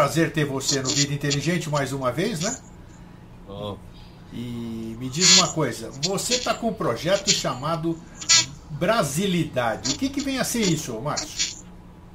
prazer ter você no Vida Inteligente mais uma vez, né? Oh. E me diz uma coisa, você está com um projeto chamado Brasilidade. O que, que vem a ser isso, Márcio?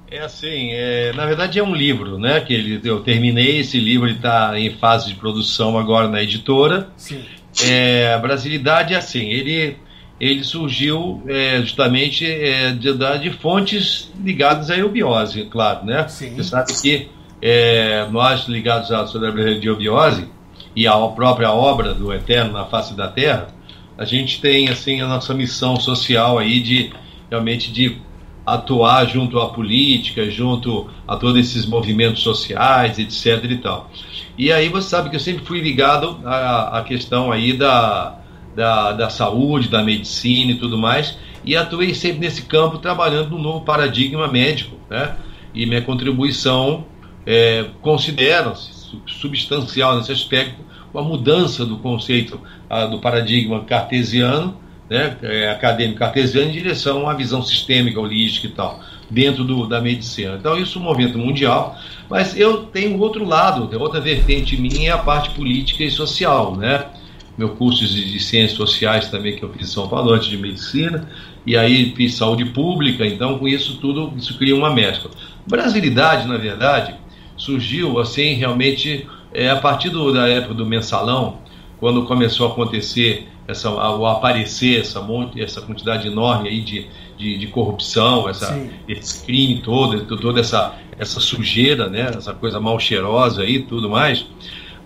É assim, é, na verdade é um livro, né? Que ele, eu terminei esse livro, ele está em fase de produção agora na editora. Sim. É, a Brasilidade é assim, ele, ele surgiu é, justamente é, de, de, fontes ligadas à eubiose, claro, né? Sim. Você sabe que é, nós ligados à sobre a eubiose e à própria obra do Eterno na face da Terra, a gente tem assim a nossa missão social aí de realmente de atuar junto à política, junto a todos esses movimentos sociais, etc. e tal. E aí você sabe que eu sempre fui ligado à, à questão aí da, da, da saúde, da medicina e tudo mais, e atuei sempre nesse campo trabalhando no novo paradigma médico, né? E minha contribuição é, considera-se substancial nesse aspecto uma mudança do conceito ah, do paradigma cartesiano né, é, acadêmico cartesiano em direção à visão sistêmica, holística e tal, dentro do, da medicina. Então, isso é um movimento mundial, mas eu tenho outro lado, outra vertente minha é a parte política e social, né? Meu curso de, ciências sociais também que eu fiz em São Paulo, antes de medicina, e aí fiz saúde pública, então com isso tudo, isso cria uma mescla. Brasilidade, na verdade, surgiu assim realmente é, a partir do, da época do mensalão, quando começou a acontecer essa, o aparecer essa, monte, essa quantidade enorme aí de, de, de corrupção, essa, esse crime todo, toda essa, essa sujeira, né, essa coisa mal cheirosa aí tudo mais.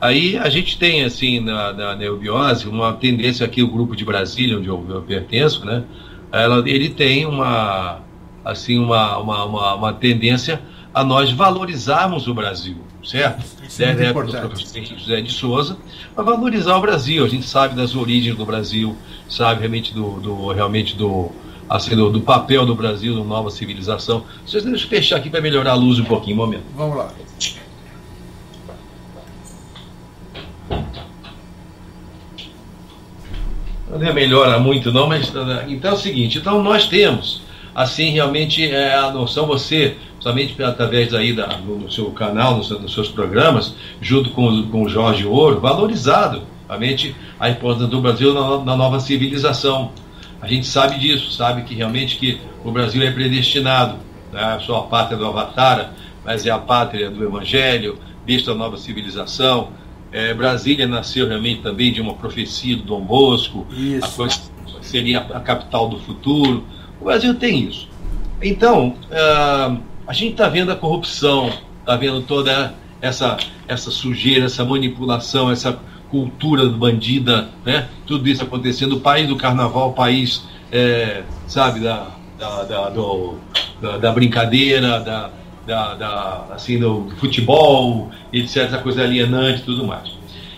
Aí a gente tem, assim, na, na neubiose, uma tendência aqui, o grupo de Brasília, onde eu, eu pertenço, né, ela, ele tem uma, assim, uma, uma, uma, uma tendência a nós valorizarmos o Brasil, certo? Isso é muito importante. José de Souza, para valorizar o Brasil. A gente sabe das origens do Brasil, sabe realmente do, do realmente do, assim, do, do, papel do Brasil na nova civilização. Vocês deixam eu fechar aqui para melhorar a luz um pouquinho, um momento. Vamos lá. Não melhora muito não, mas então é o seguinte, então nós temos assim realmente é a noção você somente através aí da, do, seu canal, nos, nos, seus programas, junto com, com o Jorge Ouro, valorizado realmente a importância do Brasil na, na, nova civilização. A gente sabe disso, sabe que realmente que o Brasil é predestinado, né? só a pátria do Avatar, mas é a pátria do Evangelho, desta nova civilização. É, Brasília nasceu realmente também de uma profecia do Dom Bosco, isso. a coisa seria a capital do futuro. O Brasil tem isso. Então, uh, a gente está vendo a corrupção, está vendo toda essa, essa sujeira, essa manipulação, essa cultura bandida, né? tudo isso acontecendo. O país do carnaval, o país, é, sabe, da, da, da, do, da, da brincadeira, da, da, da, assim, do futebol, etc., essa coisa alienante e tudo mais.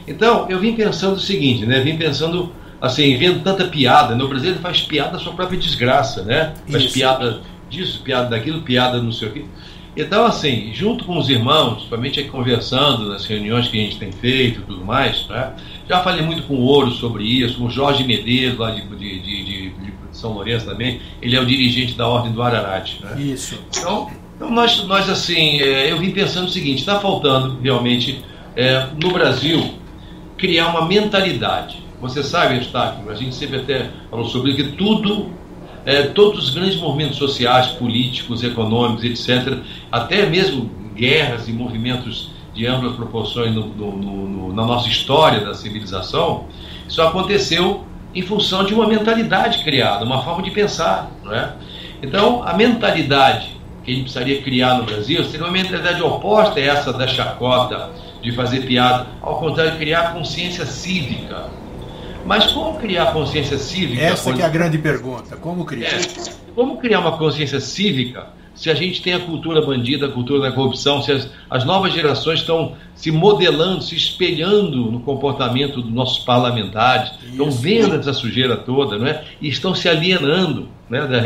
Então, eu vim pensando o seguinte, né? Vim pensando, assim, vendo tanta piada. No Brasil ele faz piada da sua própria desgraça, né? Faz Isso. piada disso, piada daquilo, piada não sei o quê. Então, assim, junto com os irmãos, principalmente conversando nas reuniões que a gente tem feito e tudo mais, né? já falei muito com o Ouro sobre isso, com o Jorge Medeiros, lá de, de, de, de São Lourenço também, ele é o dirigente da Ordem do Ararat. Né? Isso. Então, então nós, nós, assim, é, eu vim pensando o seguinte: está faltando realmente é, no Brasil criar uma mentalidade. Você sabe, Eustáquio, a gente sempre até falou sobre que tudo é, todos os grandes movimentos sociais, políticos, econômicos, etc., até mesmo guerras e movimentos de amplas proporções no, no, no, na nossa história da civilização, isso aconteceu em função de uma mentalidade criada, uma forma de pensar. Não é? Então, a mentalidade que a gente precisaria criar no Brasil seria uma mentalidade oposta a essa da chacota, de fazer piada, ao contrário, criar consciência cívica mas como criar consciência cívica? Essa que é a grande pergunta. Como criar? É, como criar uma consciência cívica se a gente tem a cultura bandida, a cultura da corrupção, se as, as novas gerações estão se modelando, se espelhando no comportamento dos nossos parlamentares, Isso. estão vendo essa sujeira toda, não é? E estão se alienando né, da,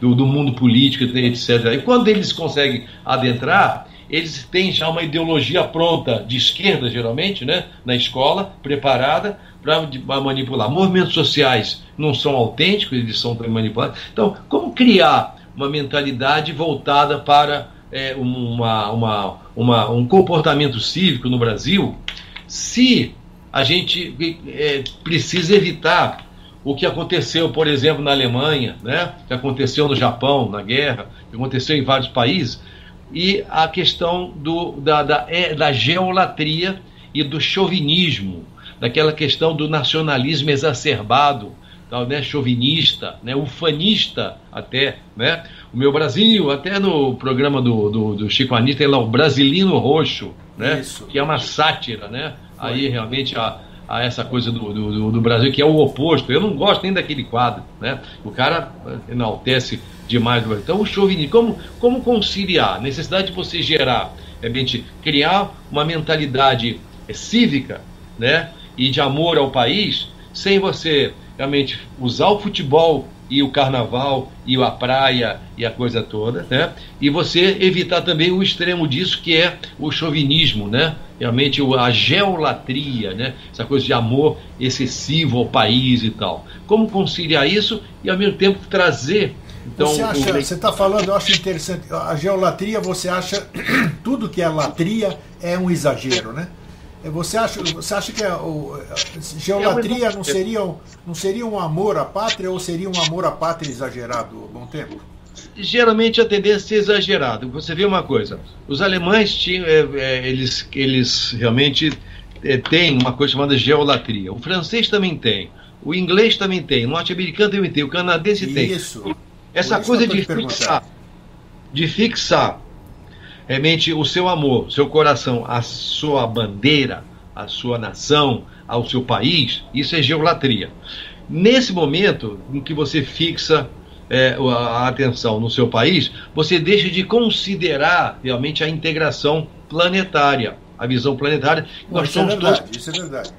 do, do mundo político, etc. E quando eles conseguem adentrar, eles têm já uma ideologia pronta de esquerda, geralmente, né, na escola, preparada para manipular. Movimentos sociais não são autênticos, eles são manipulados. Então, como criar uma mentalidade voltada para é, uma, uma, uma, um comportamento cívico no Brasil se a gente é, precisa evitar o que aconteceu, por exemplo, na Alemanha, né? que aconteceu no Japão, na guerra, que aconteceu em vários países, e a questão do, da, da, é, da geolatria e do chauvinismo, daquela questão do nacionalismo exacerbado, tal, né, chauvinista, né, ufanista até, né? O meu Brasil, até no programa do, do, do Chico Anitta, tem lá o Brasilino Roxo, né? Isso. Que é uma sátira, né? Foi. Aí realmente a, a essa coisa do, do, do, Brasil, que é o oposto. Eu não gosto nem daquele quadro, né? O cara enaltece demais. Então, o chauvinismo, como, como conciliar a necessidade de você gerar, realmente, criar uma mentalidade cívica, né? E de amor ao país, sem você realmente usar o futebol e o carnaval e a praia e a coisa toda, né? E você evitar também o extremo disso que é o chauvinismo, né? Realmente a geolatria, né? Essa coisa de amor excessivo ao país e tal. Como conciliar isso e ao mesmo tempo trazer então, você acha, o... você está falando, eu acho interessante, a geolatria, você acha tudo que é latria é um exagero, né? É, você acha, você acha que a, a geolatria não seria, não seria um amor à pátria ou seria um amor à pátria exagerado, bom tempo? Geralmente a tendência é exagerada. Você vê uma coisa: os alemães tinham, é, é, eles, eles realmente é, têm uma coisa chamada geolatria. O francês também tem, o inglês também tem, o norte-americano também tem, o canadense Isso. tem. Isso. Essa coisa de fixar, de fixar realmente o seu amor, seu coração, a sua bandeira, a sua nação, ao seu país, isso é geolatria. Nesse momento em que você fixa é, a atenção no seu país, você deixa de considerar realmente a integração planetária, a visão planetária. Nós isso é somos é verdade, todos... isso é verdade.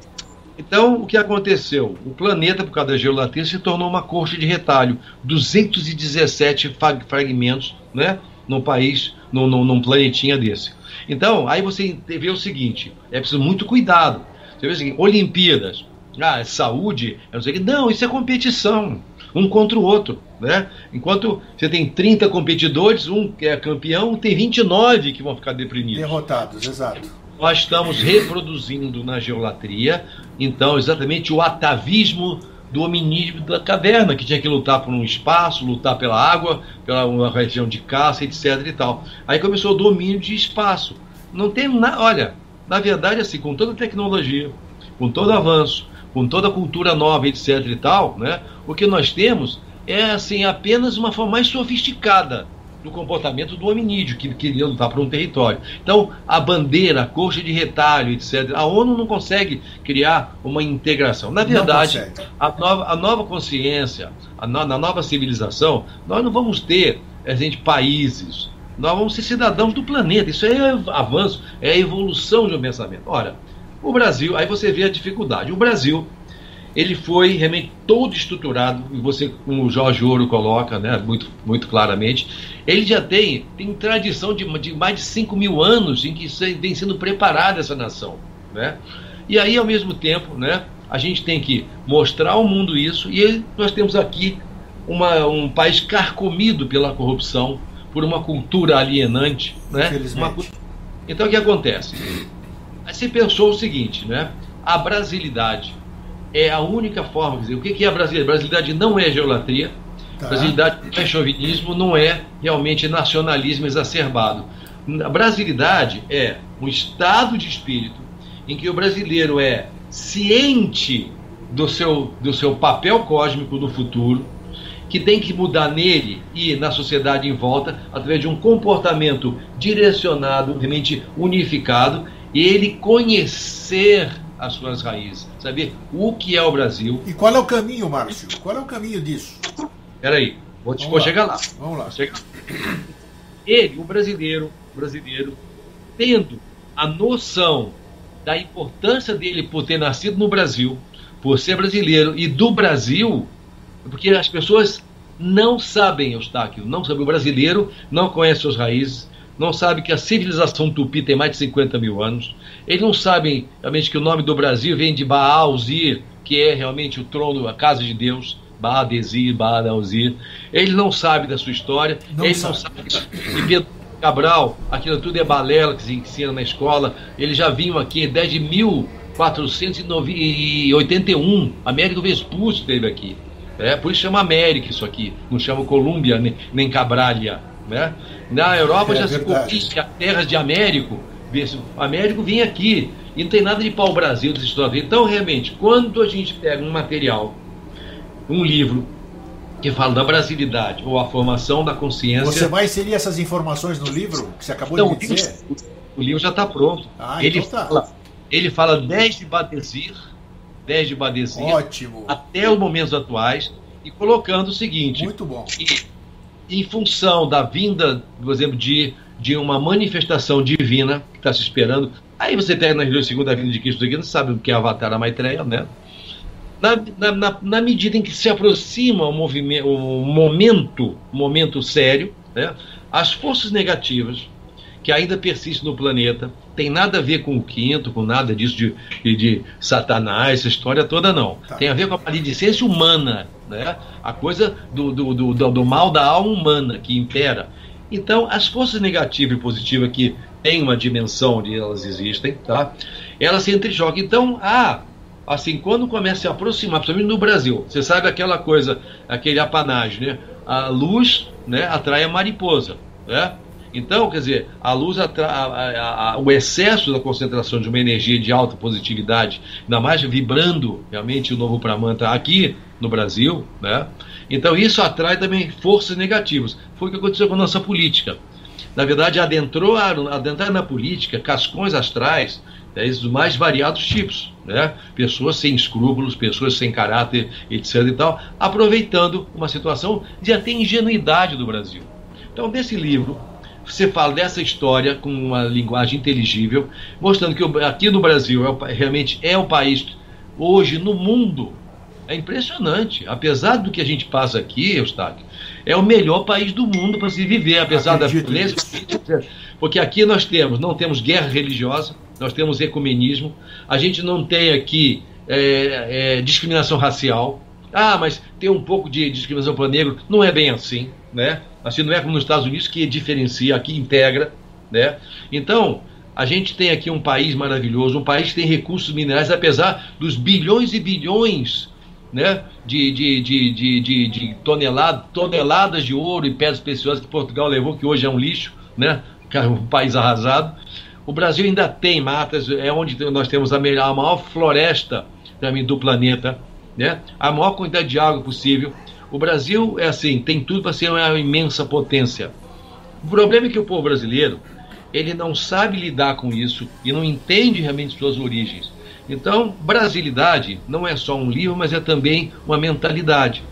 Então, o que aconteceu? O planeta, por causa da geolatria, se tornou uma coxa de retalho. 217 fragmentos, né? num país, num, num, planetinha desse. Então, aí você vê o seguinte: é preciso muito cuidado. Você vê o seguinte: Olimpíadas, ah, é saúde, não sei o que. Não, isso é competição, um contra o outro. Né? Enquanto você tem 30 competidores, um que é campeão, tem 29 que vão ficar deprimidos. Derrotados, exato. Nós estamos reproduzindo na geolatria, então, exatamente o atavismo do hominídeo da caverna, que tinha que lutar por um espaço, lutar pela água, pela uma região de caça, etc. e tal. Aí começou o domínio de espaço. Não tem nada. Olha, na verdade, assim, com toda a tecnologia, com todo o avanço, com toda a cultura nova, etc. e tal, né, o que nós temos é assim apenas uma forma mais sofisticada do comportamento do hominídeo, que queria lutar por um território. Então, a bandeira, a coxa de retalho, etc., a ONU não consegue criar uma integração. Na verdade, a nova, a nova consciência, a no, na nova civilização, nós não vamos ter a gente, países, nós vamos ser cidadãos do planeta. Isso é avanço, é evolução de um pensamento. Ora, o Brasil, aí você vê a dificuldade. O Brasil ele foi realmente todo estruturado, e você, como o Jorge Ouro coloca né, muito, muito claramente, ele já tem, tem tradição de, de mais de 5 mil anos em que vem sendo preparada essa nação. Né? E aí, ao mesmo tempo, né, a gente tem que mostrar ao mundo isso, e nós temos aqui uma, um país carcomido pela corrupção, por uma cultura alienante. Né? Uma... Então, o que acontece? Aí você pensou o seguinte, né? a brasilidade é a única forma. Dizer, o que é a brasilidade? Brasilidade não é geolatria, tá. brasilidade não é chauvinismo, não é realmente nacionalismo exacerbado. A brasilidade é um estado de espírito em que o brasileiro é ciente do seu, do seu papel cósmico no futuro, que tem que mudar nele e na sociedade em volta através de um comportamento direcionado, realmente unificado, e ele conhecer as suas raízes, saber o que é o Brasil. E qual é o caminho, Márcio? Qual é o caminho disso? Peraí, vou, te, vou lá. chegar lá. Vamos lá. Chegar. Ele, o brasileiro, brasileiro, tendo a noção da importância dele por ter nascido no Brasil, por ser brasileiro e do Brasil, porque as pessoas não sabem, Eustáquio, não sabem. O brasileiro não conhece suas raízes, não sabe que a civilização tupi tem mais de 50 mil anos, eles não sabem realmente que o nome do Brasil vem de Baal Zir, que é realmente o trono, a casa de Deus, Baal Desir, Baal Alzir. Eles não sabem da sua história, não eles sabe. não sabem que Cabral, aquilo tudo é balela que se ensina na escola. Eles já vinham aqui desde 1481. Américo Vespucci esteve aqui. É, por isso chama América isso aqui, não chama Colômbia nem, nem Cabralha. Né? Na Europa é já verdade. se copia terras de Américo. Américo vinha aqui e não tem nada de pau-brasil dessa história. Então, realmente, quando a gente pega um material, um livro, que fala da brasilidade ou a formação da consciência. Você vai inserir essas informações no livro que você acabou então, de dizer? O, livro já está pronto. Ah, ele, então tá. fala, ele fala desde Badesir, desde Badesir Ótimo. até os momentos atuais, e colocando o seguinte: Muito bom. Que, em função da vinda, por exemplo, de, de uma manifestação divina que está se esperando. Aí você tem na segunda vinda de Cristo aqui, não sabe o que é Avatar a Maitreya, né? na, na, na, medida em que se aproxima o, movimento, o momento, momento sério, né, as forças negativas que ainda persistem no planeta tem nada a ver com o quinto, com nada disso de, de, de Satanás, essa história toda não. Tá. Tem a ver com a maledicência humana, né? a coisa do, do, do, do, mal da alma humana que impera. Então, as forças negativas e positivas que têm uma dimensão onde elas existem, tá? elas se entrejogam. Então, ah, assim, quando começa a se aproximar, principalmente no Brasil, você sabe aquela coisa, aquele apanágio, né? A luz né, atrai a mariposa, né? Então, quer dizer, a luz atrai, a, a, o excesso da concentração de uma energia de alta positividade, ainda mais vibrando realmente o novo Pramanta aqui no Brasil, né? Então isso atrai também forças negativas. Foi o que aconteceu com a nossa política. Na verdade, adentrou, adentrar na política cascões astrais né, dos mais variados tipos, né? Pessoas sem escrúpulos, pessoas sem caráter, etc. e tal, aproveitando uma situação de até ingenuidade do Brasil. Então, desse livro, você fala dessa história com uma linguagem inteligível, mostrando que aqui no Brasil é, realmente é o país hoje no mundo é impressionante. Apesar do que a gente passa aqui, Eustáquio, é o melhor país do mundo para se viver, apesar Acredito da violência. Porque aqui nós temos, não temos guerra religiosa, nós temos ecumenismo, a gente não tem aqui é, é, discriminação racial. Ah, mas tem um pouco de discriminação para negro. Não é bem assim, né? Assim não é como nos Estados Unidos que diferencia, aqui integra, né? Então, a gente tem aqui um país maravilhoso, um país que tem recursos minerais, apesar dos bilhões e bilhões né, de, de, de, de, de, tonelada, toneladas de ouro e pedras preciosas que Portugal levou, que hoje é um lixo, né, um país arrasado. O Brasil ainda tem matas, é onde nós temos a, melhor, a maior floresta também do planeta, né? a maior quantidade de água possível. O Brasil é assim, tem tudo para ser uma imensa potência. O problema é que o povo brasileiro ele não sabe lidar com isso e não entende realmente suas origens. Então, brasilidade não é só um livro, mas é também uma mentalidade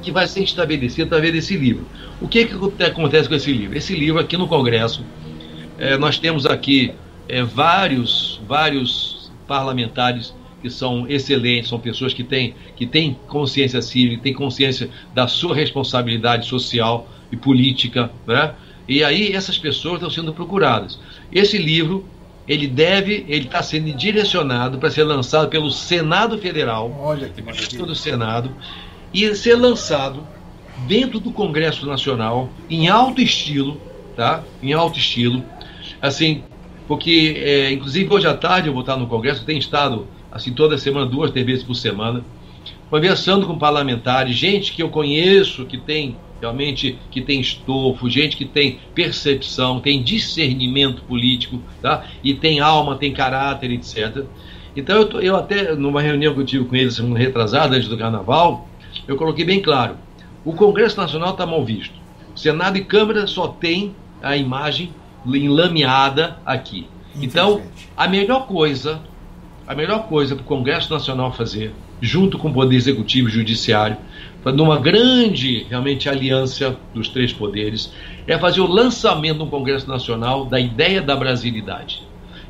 que vai ser estabelecida através desse livro. O que, que acontece com esse livro? Esse livro aqui no Congresso, é, nós temos aqui é, vários, vários parlamentares que são excelentes, são pessoas que têm, que têm consciência cívica, têm consciência da sua responsabilidade social e política, né? E aí essas pessoas estão sendo procuradas. Esse livro ele deve, ele está sendo direcionado para ser lançado pelo Senado Federal, Olha que maravilha. do Senado, e ser lançado dentro do Congresso Nacional em alto estilo, tá? Em alto estilo, assim, porque é, inclusive hoje à tarde eu vou estar no Congresso, tenho estado assim toda semana, duas, três vezes por semana, conversando com parlamentares, gente que eu conheço, que tem realmente que tem estofo, gente que tem percepção, tem discernimento político, tá? E tem alma, tem caráter, etc. Então eu, eu até, numa reunião que eu tive com eles semana retrasada, antes do carnaval, eu coloquei bem claro, o Congresso Nacional está mal visto. Senado e Câmara só tem a imagem enlameada aqui. Então, a melhor coisa, a melhor coisa para o Congresso Nacional fazer, junto com o Poder Executivo e Judiciário, numa grande realmente aliança dos três poderes, é fazer o lançamento no Congresso Nacional da ideia da brasilidade.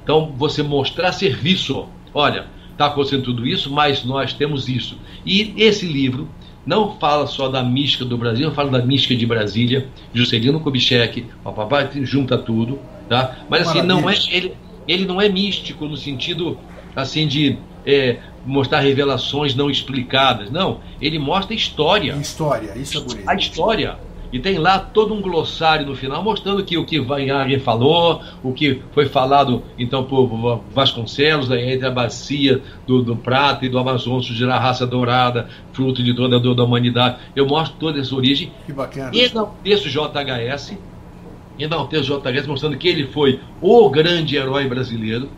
Então, você mostrar serviço. Olha, está acontecendo tudo isso, mas nós temos isso. E esse livro não fala só da mística do Brasil, fala da mística de Brasília, Juscelino Kubitschek, o papai junta tudo, tá? Mas assim, não é ele, ele não é místico no sentido assim de é, mostrar revelações não explicadas. Não, ele mostra história. História, isso é bonito. A história. E tem lá todo um glossário no final mostrando que o que Vanhagen falou, o que foi falado então por Vasconcelos, entre a bacia do, do Prata e do Amazonas, de a raça dourada, fruto de toda a dor da humanidade. Eu mostro toda essa origem. Que bacana. E enalteço JHS, enalteço JHS mostrando que ele foi o grande herói brasileiro,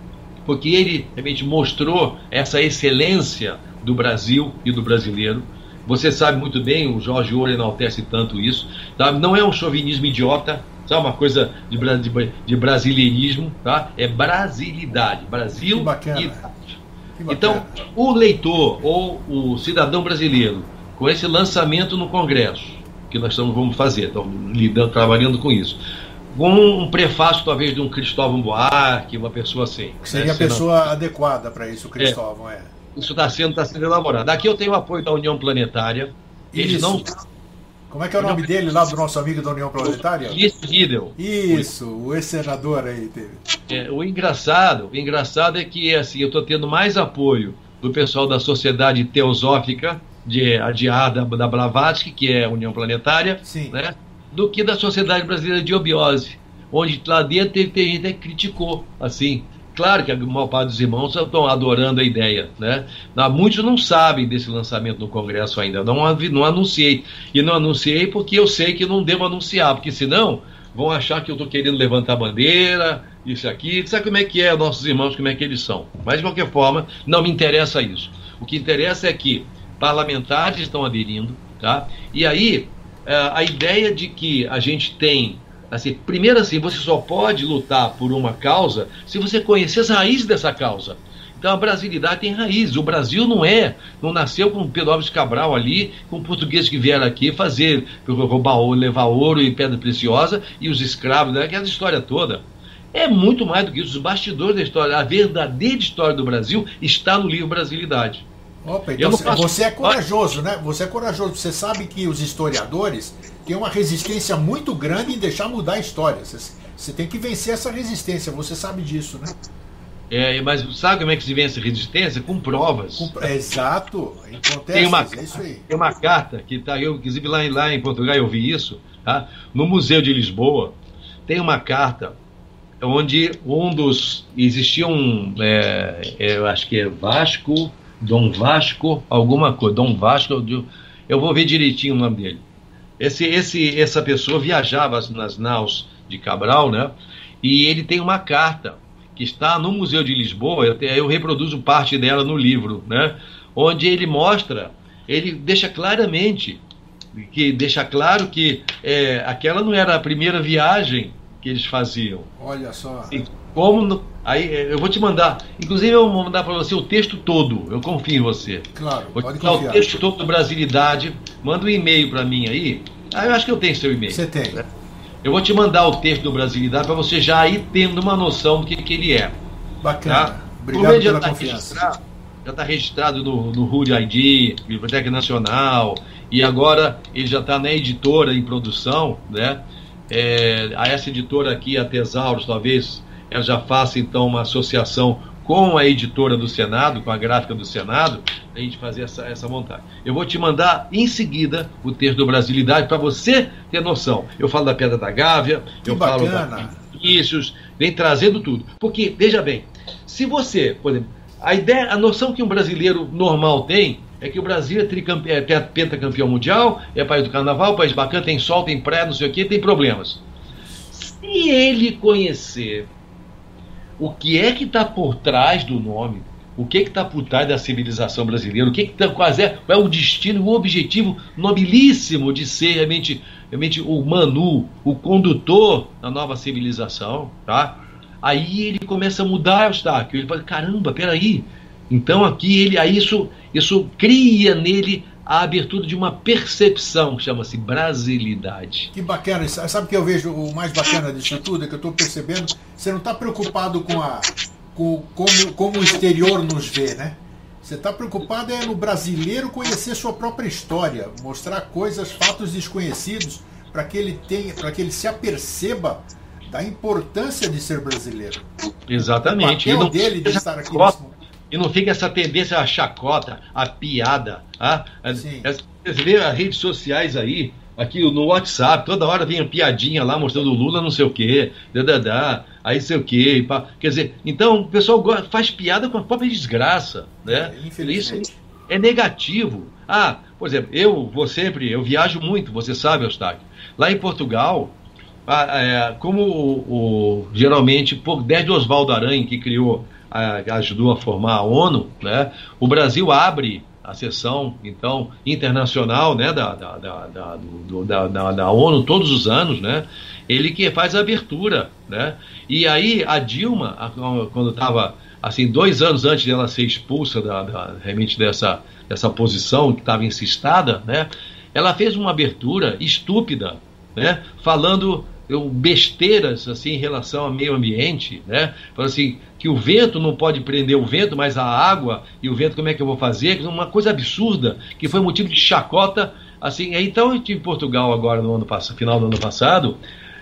porque ele realmente mostrou essa excelência do Brasil e do brasileiro você sabe muito bem, o Jorge Ouro enaltece tanto isso. Tá? Não é um chauvinismo idiota, sabe? Uma coisa de, de, de brasileirismo, tá? É brasilidade. Brasil e Então, o leitor ou o cidadão brasileiro, com esse lançamento no Congresso, que nós estamos, vamos fazer, estamos lidando, trabalhando com isso, com um prefácio talvez de um Cristóvão Buarque, uma pessoa assim. Que seria né? a pessoa Senão... adequada para isso, o Cristóvão, é. é. Isso está sendo, tá sendo elaborado. Aqui eu tenho o apoio da União Planetária. Eles Isso. não. Como é que é o nome União... dele lá do nosso amigo da União Planetária? Ulisses Riedel. Isso, o ex-senador aí teve. É, o engraçado, o engraçado é que assim, eu estou tendo mais apoio do pessoal da Sociedade Teosófica de, de A da, da Blavatsky, que é a União Planetária, Sim. né, do que da Sociedade Brasileira de Obiose, onde lá dentro teve, teve gente que criticou, assim, Claro que a maior parte dos irmãos estão adorando a ideia, né? Muitos não sabem desse lançamento no Congresso ainda, não, não anunciei. E não anunciei porque eu sei que não devo anunciar, porque senão vão achar que eu estou querendo levantar a bandeira, isso aqui. Sabe como é que é, nossos irmãos, como é que eles são. Mas, de qualquer forma, não me interessa isso. O que interessa é que parlamentares estão aderindo, tá? E aí, a ideia de que a gente tem Assim, primeiro assim, você só pode lutar por uma causa se você conhecer as raízes dessa causa. Então a brasilidade tem raízes. O Brasil não é, não nasceu com Pedro Alves Cabral ali, com portugueses que vieram aqui fazer, roubar levar ouro e pedra preciosa e os escravos, né? aquela história toda. É muito mais do que isso. Os bastidores da história, a verdadeira história do Brasil está no livro Brasilidade. Opa, então você é corajoso, né? Você é corajoso. Você sabe que os historiadores têm uma resistência muito grande em deixar mudar a história. Você, você tem que vencer essa resistência. Você sabe disso, né? É, mas sabe como é que se vence a resistência? Com provas. Com, exato. tem uma, é isso aí. Tem uma carta que tá, eu, inclusive lá, lá em Portugal eu vi isso, tá? No Museu de Lisboa tem uma carta onde um dos existia um, é, é eu acho que é Vasco, Dom Vasco, alguma coisa, Dom Vasco, eu vou ver direitinho o nome dele. Esse, esse, essa pessoa viajava nas naus de Cabral, né? E ele tem uma carta que está no Museu de Lisboa, eu, eu reproduzo parte dela no livro, né? Onde ele mostra, ele deixa claramente, que deixa claro que é, aquela não era a primeira viagem que eles faziam. Olha só. E como aí é, eu vou te mandar, inclusive eu vou mandar para você o texto todo. Eu confio em você. Claro. Vou te o texto todo do Brasilidade. Manda um e-mail para mim aí. Ah, eu acho que eu tenho seu e-mail. Você tem. Né? Eu vou te mandar o texto do Brasilidade para você já ir tendo uma noção do que, que ele é. Bacana. Tá? Obrigado pela tá confiança. Já está registrado no, no ID, Biblioteca Nacional, e agora ele já está na editora em produção, né? é, a essa editora aqui, a Tesauros, talvez ela já faça então uma associação com a editora do Senado, com a gráfica do Senado, a gente fazer essa, essa montagem. Eu vou te mandar em seguida o texto do Brasilidade para você ter noção. Eu falo da Pedra da Gávea, que eu bacana. falo da Vinícius, vem trazendo tudo. Porque, veja bem, se você, por exemplo, a ideia, a noção que um brasileiro normal tem é que o Brasil é, tricampe... é pentacampeão mundial, é país do carnaval, país bacana, tem sol, tem praia, não sei o que, tem problemas. Se ele conhecer o que é que está por trás do nome, o que está por trás da civilização brasileira, o que, que tá, quase é, qual é o destino, o objetivo nobilíssimo de ser realmente, realmente o Manu, o condutor da nova civilização, tá? Aí ele começa a mudar o estáquio. Ele fala: caramba, peraí, então aqui ele, aí isso, isso cria nele a abertura de uma percepção que chama-se brasilidade. Que bacana, sabe o que eu vejo o mais bacana disso tudo? É que eu estou percebendo, você não está preocupado com a com como, como o exterior nos vê, né? Você está preocupado é no brasileiro conhecer sua própria história, mostrar coisas, fatos desconhecidos, para que ele tenha, para que ele se aperceba da importância de ser brasileiro. Exatamente. O papel dele de estar aqui nesse momento e não fica essa tendência à chacota, à piada. Ah? Você vê as redes sociais aí, aqui no WhatsApp, toda hora vem uma piadinha lá mostrando o Lula não sei o quê, dadadá, aí sei o quê. Pá. Quer dizer, então o pessoal faz piada com a própria desgraça, né? É, Isso é negativo. Ah, por exemplo, eu vou sempre, eu viajo muito, você sabe, Eustáquio. Lá em Portugal, é, como o, o, geralmente, desde Oswaldo Aranha, que criou, ajudou a formar a ONU, né, o Brasil abre a sessão então internacional né, da, da, da, do, da, da, da, ONU todos os anos, né, ele que faz a abertura. Né, e aí a Dilma, quando estava assim, dois anos antes dela ser expulsa da, da realmente dessa, dessa posição que estava insistada, né, ela fez uma abertura estúpida, né, falando eu, besteiras assim em relação ao meio ambiente, né? Falando assim que o vento não pode prender o vento, mas a água e o vento como é que eu vou fazer? Uma coisa absurda que foi motivo de chacota, assim. Então eu estive em Portugal agora no ano passado, final do ano passado.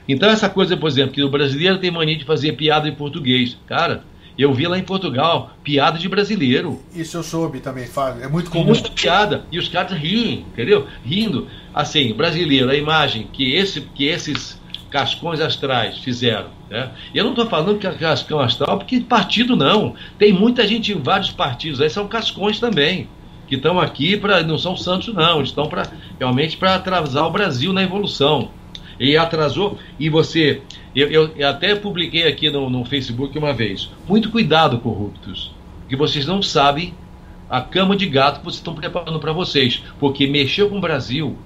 Então essa coisa, por exemplo, que o brasileiro tem mania de fazer piada em português, cara. Eu vi lá em Portugal piada de brasileiro. Isso eu soube também, Fábio. É muito comum. Muita piada. E os caras riem, entendeu? Rindo. Assim, brasileiro, a imagem que, esse, que esses cascões astrais fizeram. Né? Eu não estou falando que é cascão astral porque partido não. Tem muita gente em vários partidos, aí são cascões também, que estão aqui para. não são santos, não, estão para realmente para atrasar o Brasil na evolução. E atrasou, e você. Eu, eu até publiquei aqui no, no Facebook uma vez. Muito cuidado, corruptos, que vocês não sabem a cama de gato que vocês estão preparando para vocês. Porque mexer com o Brasil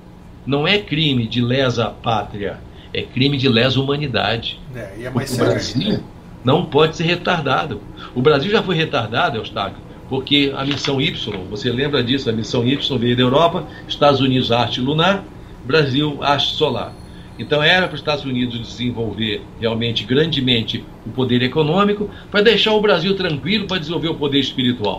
não é crime de lesa pátria é crime de lesa humanidade. É, e é mais o Brasil não pode ser retardado. O Brasil já foi retardado, Eustáquio, porque a missão Y, você lembra disso, a missão Y veio da Europa, Estados Unidos arte lunar, Brasil arte solar. Então era para os Estados Unidos desenvolver realmente grandemente o poder econômico para deixar o Brasil tranquilo para desenvolver o poder espiritual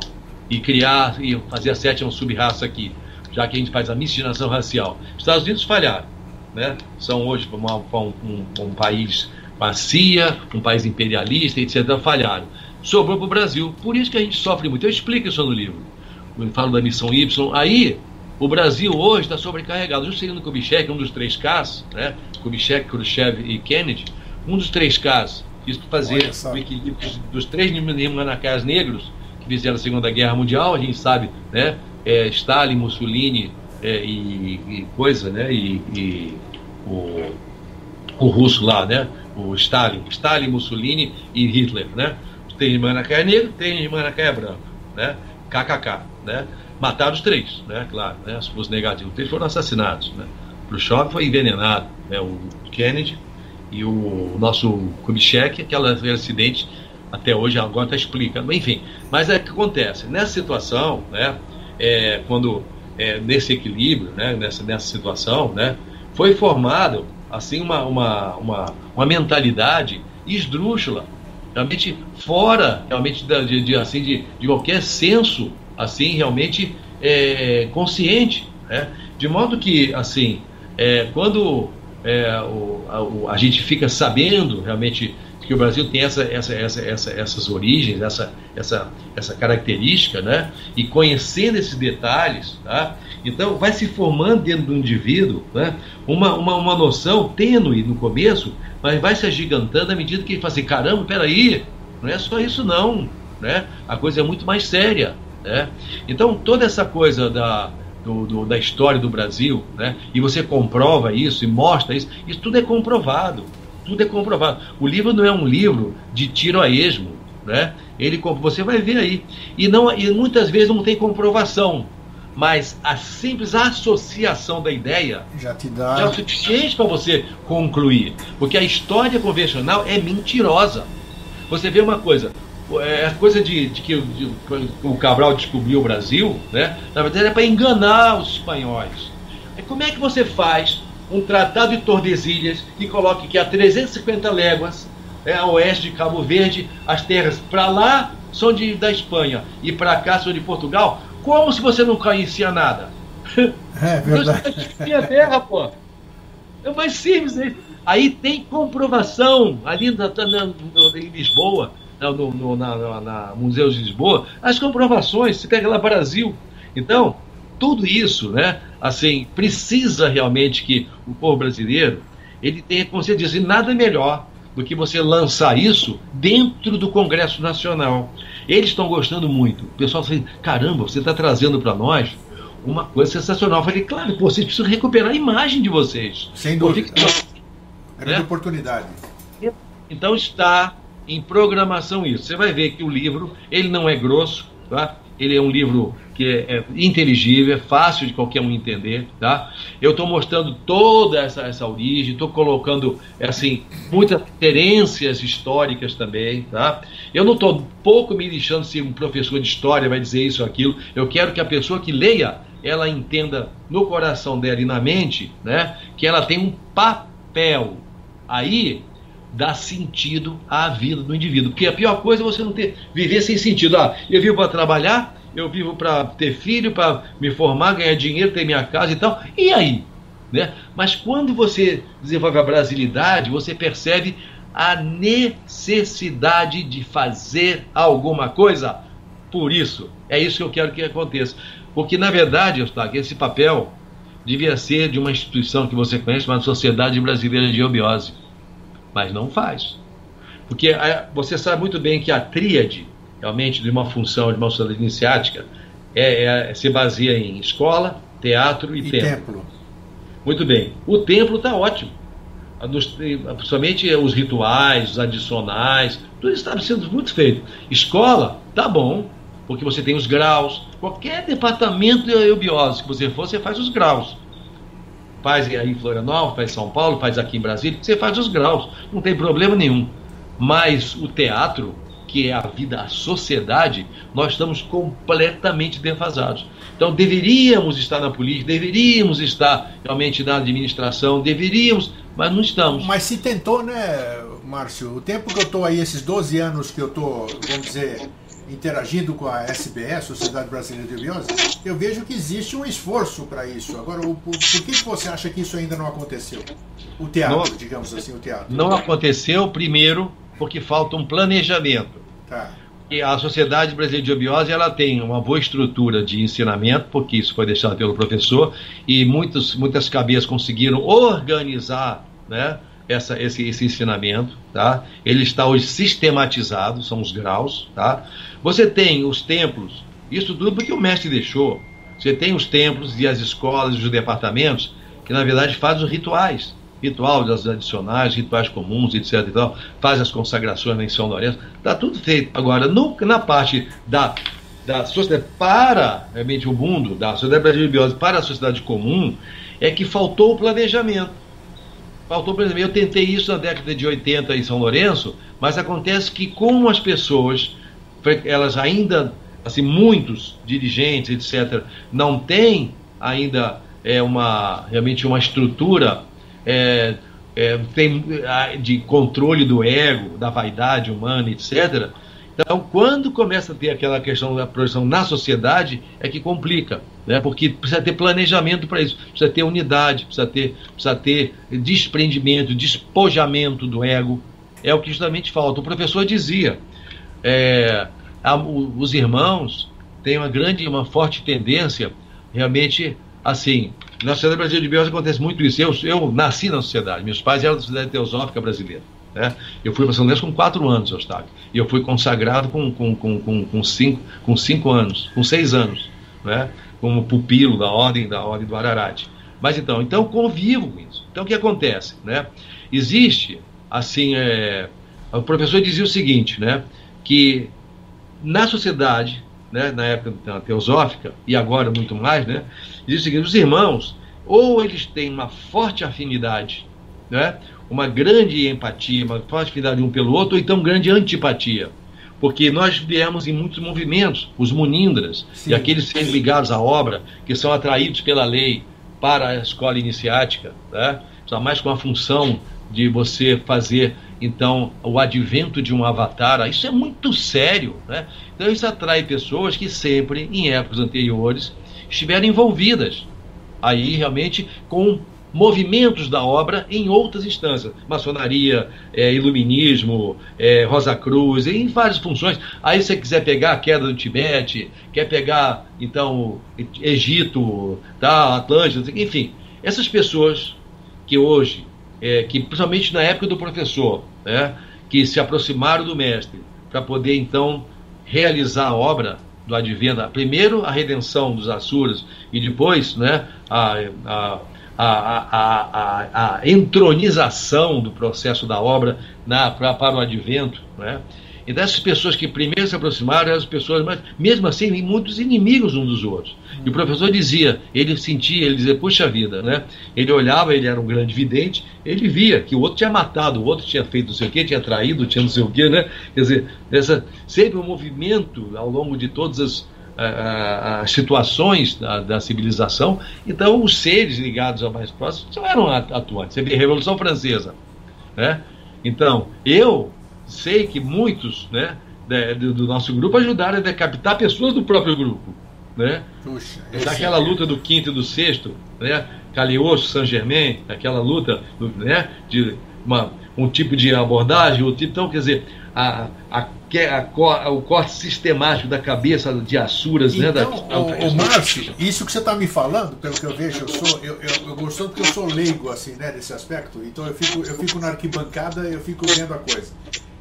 e criar e fazer a sétima sub-raça aqui, já que a gente faz a miscigenação racial. Estados Unidos falharam né? são hoje uma, um, um, um país macia, um país imperialista, etc., falharam. Sobrou para o Brasil. Por isso que a gente sofre muito. Eu explico isso no livro. Eu falo da missão Y. Aí, o Brasil hoje está sobrecarregado. Justamente no Kubitschek, um dos três Ks, né? Kubitschek, Khrushchev e Kennedy, um dos três Ks, isso para fazer o equilíbrio dos três manacás negros que fizeram a Segunda Guerra Mundial, a gente sabe, né? É, Stalin, Mussolini, é, e, e, coisa, né? E, e, o, o russo lá, né? O Stalin, Stalin, Mussolini e Hitler, né? Tem Manacaia negro, tem Manacaia branco, né? KKK, né? Mataram os três, né? Claro, né? Os negativos, três foram assassinados, né? Khrushchev foi envenenado, né? O Kennedy e o nosso Kubitschek, aquele acidente até hoje agora está explicando, enfim. Mas é o que acontece nessa situação, né? É, quando é, nesse equilíbrio, né, nessa, nessa situação, né, foi formado assim uma, uma, uma, uma mentalidade esdrúxula, realmente fora realmente de, de, assim, de, de qualquer senso assim realmente é, consciente, né? de modo que assim é, quando é, o, a, a, gente fica sabendo realmente que o Brasil tem essa, essa, essa, essas origens, essa, essa, essa característica, né? e conhecendo esses detalhes, tá? então vai se formando dentro do indivíduo né? uma, uma, uma noção tênue no começo, mas vai se agigantando à medida que ele fala assim: caramba, peraí, não é só isso não, né? a coisa é muito mais séria. Né? Então, toda essa coisa da, do, do, da história do Brasil, né? e você comprova isso e mostra isso, isso tudo é comprovado tudo é comprovado. O livro não é um livro de tiro a esmo, né? Ele você vai ver aí e não e muitas vezes não tem comprovação, mas a simples associação da ideia já te dá já é o suficiente para você concluir, porque a história convencional é mentirosa. Você vê uma coisa, é a coisa de, de que de, o Cabral descobriu o Brasil, né? Na verdade é para enganar os espanhóis. E como é que você faz um tratado de Tordesilhas que coloque que a 350 léguas é, a oeste de Cabo Verde, as terras para lá são de, da Espanha e para cá são de Portugal, como se você não conhecia nada? É verdade. Minha terra, pô. É mais simples. Né? Aí tem comprovação ali na, na, em Lisboa, no, no na, na, na Museu de Lisboa, as comprovações, se pega lá Brasil. Então, tudo isso, né? assim, precisa realmente que o povo brasileiro ele tenha consciência disso. E nada melhor do que você lançar isso dentro do Congresso Nacional. Eles estão gostando muito. O pessoal fala assim, caramba, você está trazendo para nós uma coisa sensacional. Eu falei, claro, vocês precisam recuperar a imagem de vocês. Sem dúvida. É grande né? oportunidade. Então está em programação isso. Você vai ver que o livro, ele não é grosso, tá? Ele é um livro que é, é inteligível, é fácil de qualquer um entender, tá? Eu estou mostrando toda essa, essa origem, estou colocando, assim, muitas referências históricas também, tá? Eu não estou pouco me lixando se um professor de história vai dizer isso ou aquilo. Eu quero que a pessoa que leia, ela entenda no coração dela e na mente, né? Que ela tem um papel aí dá sentido à vida do indivíduo. Porque a pior coisa é você não ter viver sem sentido. Ah, eu vivo para trabalhar, eu vivo para ter filho, para me formar, ganhar dinheiro, ter minha casa e tal. E aí? Né? Mas quando você desenvolve a brasilidade, você percebe a necessidade de fazer alguma coisa por isso. É isso que eu quero que aconteça. Porque, na verdade, Eustáquio, esse papel devia ser de uma instituição que você conhece, uma Sociedade Brasileira de Obiose mas não faz. Porque a, você sabe muito bem que a tríade, realmente, de uma função de uma sociedade iniciática, é, é, se baseia em escola, teatro e, e templo. templo. Muito bem. O templo está ótimo. Principalmente os rituais, os adicionais, tudo está sendo muito feito. Escola, tá bom, porque você tem os graus. Qualquer departamento de eubiose que você for, você faz os graus faz aí em Florianópolis, faz em São Paulo, faz aqui em Brasília, você faz os graus, não tem problema nenhum. Mas o teatro, que é a vida, a sociedade, nós estamos completamente defasados. Então deveríamos estar na política, deveríamos estar realmente na administração, deveríamos, mas não estamos. Mas se tentou, né, Márcio? O tempo que eu estou aí, esses 12 anos que eu estou, vamos dizer, interagindo com a SBS, Sociedade Brasileira de Biose, eu vejo que existe um esforço para isso. Agora, o, por, por, que você acha que isso ainda não aconteceu? O teatro, não, digamos assim, o teatro. Não aconteceu, primeiro, porque falta um planejamento. Tá. E a Sociedade Brasileira de Obiose ela tem uma boa estrutura de ensinamento, porque isso foi deixado pelo professor, e muitos, muitas cabeças conseguiram organizar né, essa, esse, esse ensinamento, tá? Ele está hoje sistematizado, são os graus, tá? Você tem os templos, isso tudo porque o mestre deixou. Você tem os templos e as escolas e os departamentos que na verdade fazem os rituais, ritual das adicionais, rituais comuns, etc. E tal, faz as consagrações em São Lourenço, está tudo feito. Agora, no, na parte da da sociedade para realmente o mundo, da sociedade brasileira para a sociedade comum, é que faltou o planejamento. Faltou, por exemplo, eu tentei isso na década de 80 em São Lourenço, mas acontece que como as pessoas, elas ainda, assim, muitos dirigentes, etc., não têm ainda é, uma, realmente uma estrutura é, é, tem, de controle do ego, da vaidade humana, etc., então, quando começa a ter aquela questão da projeção na sociedade, é que complica, né? porque precisa ter planejamento para isso, precisa ter unidade, precisa ter, precisa ter desprendimento, despojamento do ego. É o que justamente falta. O professor dizia: é, a, os irmãos têm uma grande, uma forte tendência, realmente, assim. Na Sociedade Brasileira de Biose acontece muito isso. Eu, eu nasci na sociedade, meus pais eram da Sociedade Teosófica Brasileira. Né? Eu fui para São Lourenço com quatro anos, Eustáquio. E eu fui consagrado com, com, com, com, com, cinco, com cinco anos, com seis anos, né? como pupilo da ordem da ordem do Ararat. Mas então, então convivo com isso. Então o que acontece? Né? Existe, assim, é, o professor dizia o seguinte, né? Que na sociedade, né, na época teosófica, e agora muito mais, né, diz o seguinte, os irmãos, ou eles têm uma forte afinidade, né, uma grande empatia, uma forte afinidade um pelo outro, ou então grande antipatia. Porque nós viemos em muitos movimentos, os munindras, Sim. e aqueles seres ligados à obra, que são atraídos pela lei para a escola iniciática, né? mais com a função de você fazer então o advento de um avatar, isso é muito sério, né? Então isso atrai pessoas que sempre, em épocas anteriores, estiveram envolvidas aí realmente com movimentos da obra em outras instâncias, maçonaria, é, iluminismo, é, Rosa Cruz, em várias funções. Aí se você quiser pegar a queda do Tibete, quer pegar então Egito, tá, Atlântida, enfim, essas pessoas que hoje, é, que principalmente na época do professor, né, que se aproximaram do mestre para poder então realizar a obra do advento, primeiro a redenção dos Assuras e depois né, a, a, a, a entronização do processo da obra na, pra, para o advento. Né? Então, essas pessoas que primeiro se aproximaram eram as pessoas, mas mesmo assim, muitos inimigos uns dos outros. E o professor dizia, ele sentia, ele dizia, puxa vida, né? Ele olhava, ele era um grande vidente, ele via que o outro tinha matado, o outro tinha feito não sei o quê, tinha traído, tinha não sei o quê, né? Quer dizer, essa, sempre um movimento ao longo de todas as as situações da, da, civilização. Então, os seres ligados ao mais próximo não eram atuantes. Você vê a Revolução Francesa. Né? Então, eu sei que muitos né, do, do nosso grupo ajudaram a decapitar pessoas do próprio grupo. Né? Puxa, Daquela luta do quinto e do sexto, né? Calioso, Saint-Germain, aquela luta né? de uma, um tipo de abordagem, outro tipo. Então, quer dizer, a, a é a, o corte sistemático da cabeça de Assuras, então, né? Da, o, o Márcio, isso que você está me falando, pelo que eu vejo, eu sou, eu, eu, eu gosto porque eu sou leigo assim, né, desse aspecto. Então eu fico, eu fico na arquibancada, eu fico vendo a coisa.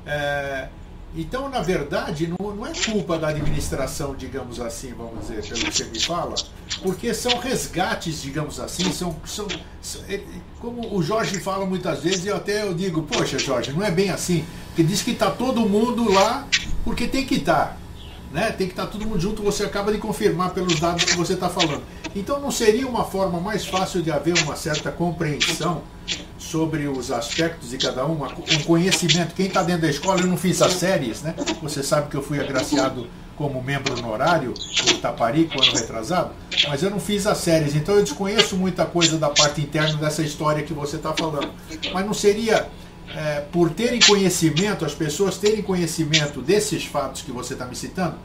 É, então, na verdade, não, não, é culpa da administração, digamos assim, vamos dizer, pelo que você me fala, porque são resgates, digamos assim, são, são, são como o Jorge fala muitas vezes, eu até eu digo, poxa, Jorge, não é bem assim, porque diz que está todo mundo lá porque tem que estar. Né? Tem que estar todo mundo junto, você acaba de confirmar pelos dados que você está falando. Então não seria uma forma mais fácil de haver uma certa compreensão sobre os aspectos de cada um, um conhecimento. Quem está dentro da escola, eu não fiz as séries, né? Você sabe que eu fui agraciado como membro honorário do Itaparico, ano retrasado, mas eu não fiz as séries, então eu desconheço muita coisa da parte interna dessa história que você está falando. Mas não seria é, por terem conhecimento, as pessoas terem conhecimento desses fatos que você está me citando,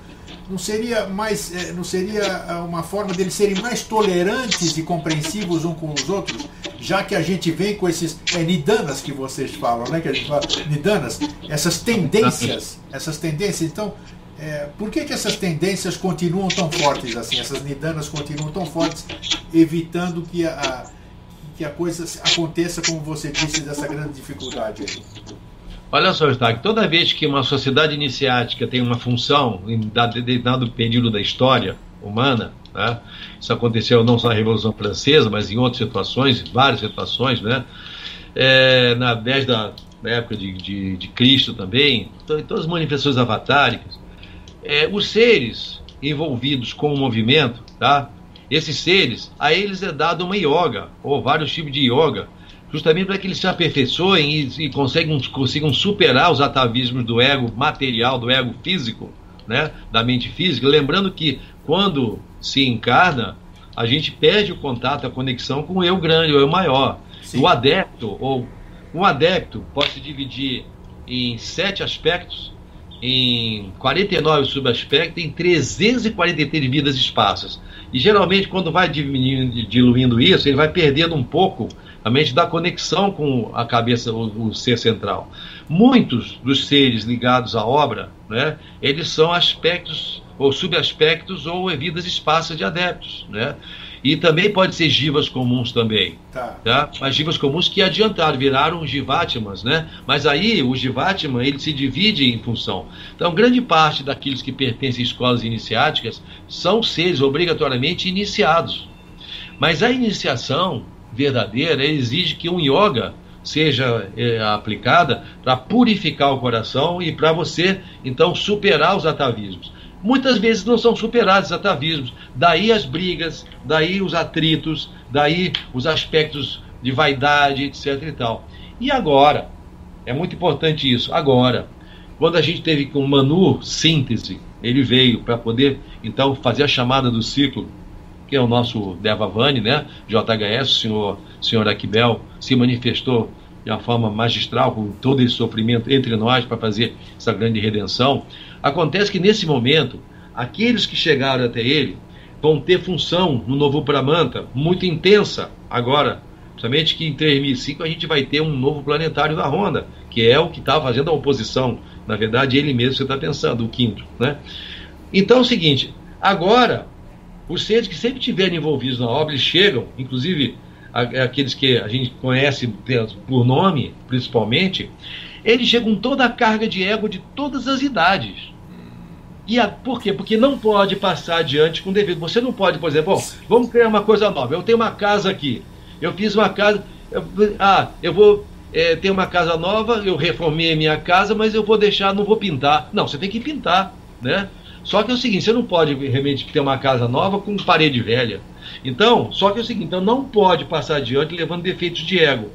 não seria mais, é, não seria é, uma forma deles serem mais tolerantes e compreensivos uns com os outros, já que a gente vem com esses é, nidanas que vocês falam, né? Que a gente fala nidanas, essas tendências, essas tendências. Então, é, por que, que essas tendências continuam tão fortes assim? Essas nidanas continuam tão fortes, evitando que a, que a coisa aconteça como você disse dessa grande dificuldade aí? Olha só, Stark, toda vez que uma sociedade iniciática tem uma função em dado período da história humana, né? isso aconteceu não só na Revolução Francesa, mas em outras situações, várias situações, né? É, na, desde a na época de, de, de, Cristo também, em todas as manifestações avatáricas, é, os seres envolvidos com o movimento, tá? Esses seres, a eles é dado uma yoga, ou vários tipos de yoga, justamente para que eles se aperfeiçoem e, e consigam, consigam superar os atavismos do ego material, do ego físico, né, da mente física. Lembrando que quando se encarna, a gente perde o contato, a conexão com o eu grande, o eu maior. Sim. O adepto, ou um adepto, pode se dividir em sete aspectos, em 49 subaspectos, em 343 vidas e espaços. E geralmente, quando vai diminuindo, diluindo isso, ele vai perdendo um pouco a mente da conexão com a cabeça, o, o, ser central. Muitos dos seres ligados à obra, né, eles são aspectos ou subaspectos ou vidas esparsas de adeptos, né? E também pode ser jivas comuns também, tá? tá? Mas jivas comuns que adiantaram, viraram jivatmas, né? Mas aí o jivatma ele se divide em função. Então grande parte daqueles que pertencem a escolas iniciáticas são seres obrigatoriamente iniciados. Mas a iniciação verdadeira exige que um yoga seja é, aplicada para purificar o coração e para você então superar os atavismos. Muitas vezes não são superados os atavismos, daí as brigas, daí os atritos, daí os aspectos de vaidade, etc. e tal. E agora, é muito importante isso. Agora, quando a gente teve com o Manu síntese, ele veio para poder então fazer a chamada do ciclo que é o nosso Devavani, né? JHS, o senhor, senhor Aquibel, se manifestou de uma forma magistral, com todo esse sofrimento entre nós para fazer essa grande redenção. Acontece que nesse momento, aqueles que chegaram até ele vão ter função no novo Pramanta muito intensa agora, Somente que em 3005 a gente vai ter um novo planetário da Honda, que é o que está fazendo a oposição. Na verdade, ele mesmo você está pensando, o quinto. Né? Então é o seguinte, agora, os seres que sempre estiverem envolvidos na obra, eles chegam, inclusive aqueles que a gente conhece por nome, principalmente, eles chegam com toda a carga de ego de todas as idades. E a, por quê? Porque não pode passar adiante com devido. Você não pode, por exemplo, bom, vamos criar uma coisa nova. Eu tenho uma casa aqui. Eu fiz uma casa. Eu, ah, eu vou é, ter uma casa nova, eu reformei a minha casa, mas eu vou deixar, não vou pintar. Não, você tem que pintar, né? Só que é o seguinte, você não pode realmente ter uma casa nova com parede velha. Então, só que é o seguinte, então não pode passar adiante levando defeitos de ego.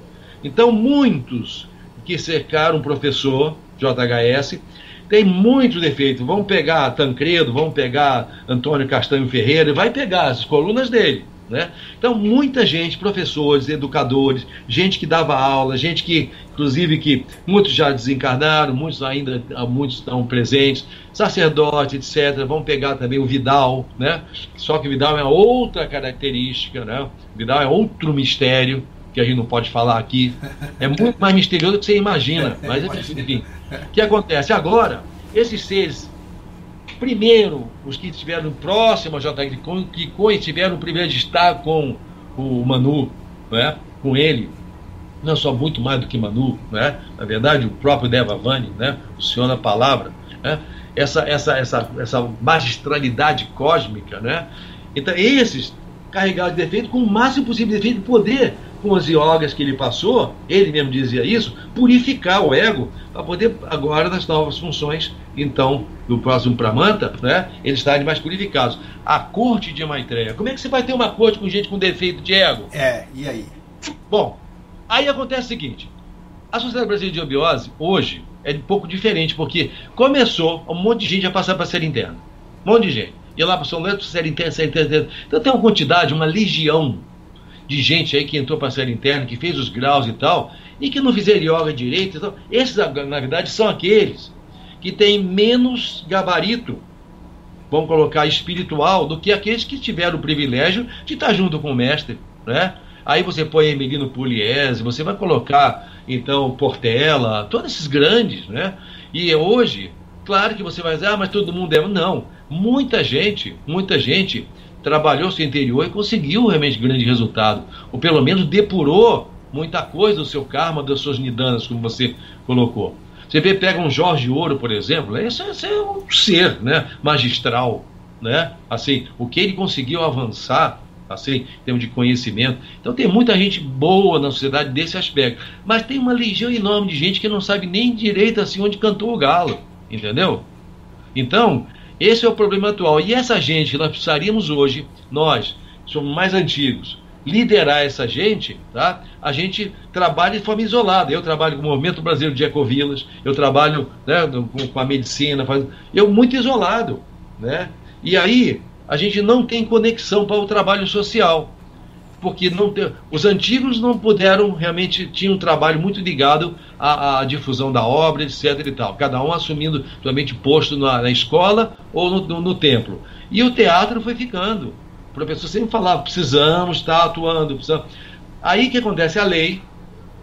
Então, muitos que cercaram o professor JHS tem muitos defeitos. Vamos pegar Tancredo, vamos pegar Antônio Castanho Ferreira, vai pegar as colunas dele. Né? Então, muita gente, professores, educadores, gente que dava aula, gente que, inclusive, que muitos já desencarnaram, muitos ainda muitos estão presentes, sacerdote, etc. Vamos pegar também o Vidal, né? Só que Vidal é outra característica, né? Vidal é outro mistério que a gente não pode falar aqui. É muito mais misterioso do que você imagina. Mas, enfim, o que acontece? Agora, esses seres, primeiro, os que estiveram próximos a JR, que tiveram o privilégio de estar com o Manu, né, com ele, não só muito mais do que Manu, né, na verdade, o próprio Devavani, né, o Senhor da Palavra, né, essa, essa, essa, essa magistralidade cósmica, né, então esses carregados de defeito com o máximo possível de defeito, poder com as yogas que ele passou, ele mesmo dizia isso, purificar o ego para poder agora nas novas funções, então, do próximo Pramanta, né, eles estarem mais purificados. A corte de Maitreya, como é que você vai ter uma corte com gente com defeito de ego? É, e aí? Bom, aí acontece o seguinte, a Sociedade Brasileira de Obiose, hoje, é um pouco diferente, porque começou um monte de gente a passar para a série interna. Um monte de gente. E lá para São Leandro, série interna, série interna. Então tem uma quantidade, uma legião de gente aí que entrou para a série interna, que fez os graus e tal, e que não fizeram yoga direito. Então, esses, na verdade, são aqueles que têm menos gabarito, vamos colocar espiritual, do que aqueles que tiveram o privilégio de estar junto com o mestre. Né? Aí você põe Emilino Pugliese, você vai colocar, então, Portela, todos esses grandes. Né? E hoje, claro que você vai dizer, ah, mas todo mundo é. Não, muita gente, muita gente trabalhou seu interior e conseguiu realmente grande resultado. Ou pelo menos depurou muita coisa do seu karma, das suas nidanas, como você colocou. Você vê, pega um Jorge Ouro, por exemplo, esse, esse é um ser né, magistral. Né? Assim, o que ele conseguiu avançar assim, em termos de conhecimento. Então tem muita gente boa na sociedade desse aspecto. Mas tem uma legião enorme de gente que não sabe nem direito assim onde cantou o galo. Entendeu? Então, esse é o problema atual. E essa gente que nós precisaríamos hoje, nós, somos mais antigos, liderar essa gente, tá? a gente trabalha de forma isolada. Eu trabalho com o Movimento Brasileiro de Ecovilas, eu trabalho né, com a medicina, eu muito isolado. Né? E aí a gente não tem conexão para o trabalho social porque não os antigos não puderam realmente tinham um trabalho muito ligado à, à, difusão da obra, etc. e tal. Cada um assumindo realmente posto na, na escola ou no, no, no, templo. E o teatro foi ficando. O professor sempre falava: precisamos estar atuando. Precisamos. Aí que acontece? A lei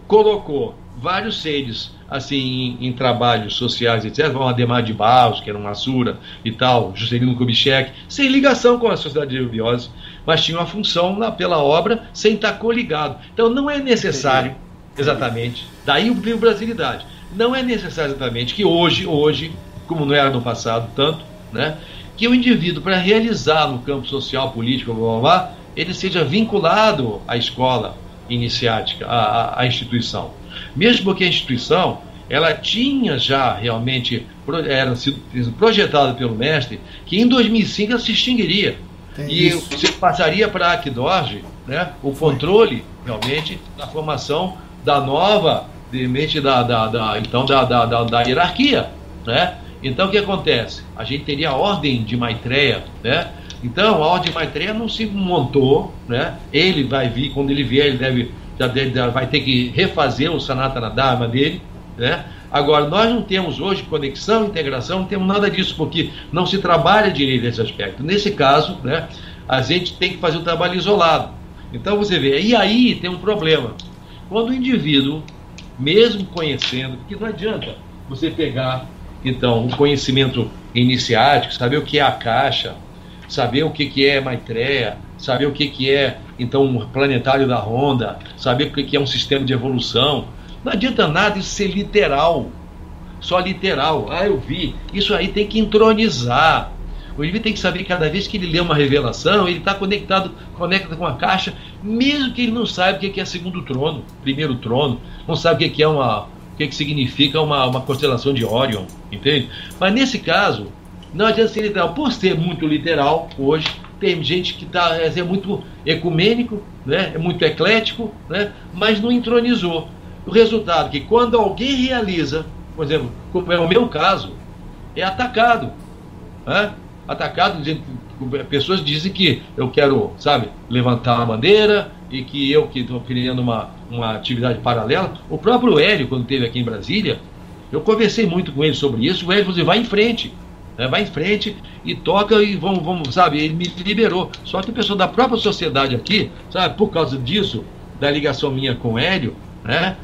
colocou vários seres assim em, em, trabalhos sociais, etc. Vão Ademar de Barros, que era uma Assura e tal, Juscelino Kubitschek, sem ligação com a sociedade de biose, mas tinha uma função na, pela obra sem estar coligado. Então não é necessário, exatamente, daí o livro Brasilidade, não é necessário exatamente que hoje, hoje, como não era no passado tanto, né, que o indivíduo, para realizar no campo social, político, blá, blá, blá, ele seja vinculado à escola iniciática, à, à, instituição. Mesmo porque a instituição ela tinha já realmente era sido projetada pelo mestre que em 2005 ela se extinguiria Tem e isso. você passaria para a Aquidorge né, o controle realmente da formação da nova de mente da, da, da então da, da, da, da, hierarquia né? Então o que acontece? A gente teria a ordem de Maitreya né? Então a ordem de Maitreya não se montou né? Ele vai vir quando ele vier ele deve já, já vai ter que refazer o Sanatana Dharma dele, né? Agora, nós não temos hoje conexão, integração, não temos nada disso, porque não se trabalha direito nesse aspecto. Nesse caso, né, a gente tem que fazer o um trabalho isolado. Então você vê, e aí tem um problema. Quando o indivíduo, mesmo conhecendo, porque não adianta você pegar então o conhecimento iniciático, saber o que é a caixa, saber o que, que é Maitreya, saber o que, que é então um planetário da Honda, saber o que, que é um sistema de evolução. Não adianta nada isso ser literal, só literal. Ah, eu vi. Isso aí tem que entronizar. O indivíduo tem que saber que cada vez que ele lê uma revelação, ele está conectado, conecta com a caixa, mesmo que ele não saiba o que é segundo trono, primeiro trono, não sabe o que é uma, o que, significa uma, uma constelação de Orion, entende? Mas nesse caso, não adianta ser literal. Por ser muito literal, hoje, tem gente que tá, é, é muito ecumênico, né? é muito eclético, né? mas não entronizou. O resultado é que quando alguém realiza, por exemplo, como é o meu caso, é atacado. Né? Atacado, pessoas dizem que eu quero, sabe, levantar a bandeira e que eu que estou criando uma, uma atividade paralela. O próprio Hélio, quando esteve aqui em Brasília, eu conversei muito com ele sobre isso. O Hélio falou assim, vai em frente né? vai em frente e toca e vamos, vamos, sabe? Ele me liberou. Só que o pessoal da própria sociedade aqui, sabe, por causa disso, da ligação minha com o Hélio, né?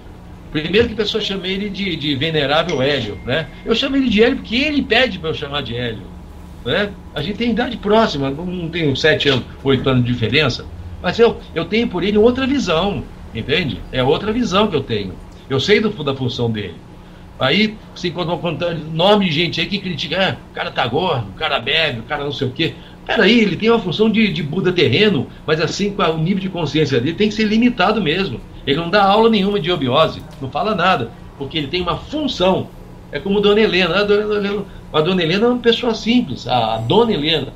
Primeiro que a pessoa chama ele de, de venerável Hélio, né? Eu chamo ele de Hélio porque ele pede para eu chamar de Hélio, né? A gente tem idade próxima, não tem sete anos, oito anos de diferença, mas eu, eu tenho por ele outra visão, entende? É outra visão que eu tenho. Eu sei do, da função dele. Aí você encontra um nome de gente aí que critica, ah, o cara tá gordo, o cara bebe, o cara não sei o quê. Peraí, ele tem uma função de, de Buda terreno, mas assim, o nível de consciência dele tem que ser limitado mesmo. Ele não dá aula nenhuma de obiose, não fala nada, porque ele tem uma função. É como Dona Helena. A Dona Helena, a Dona Helena é uma pessoa simples. A, Dona Helena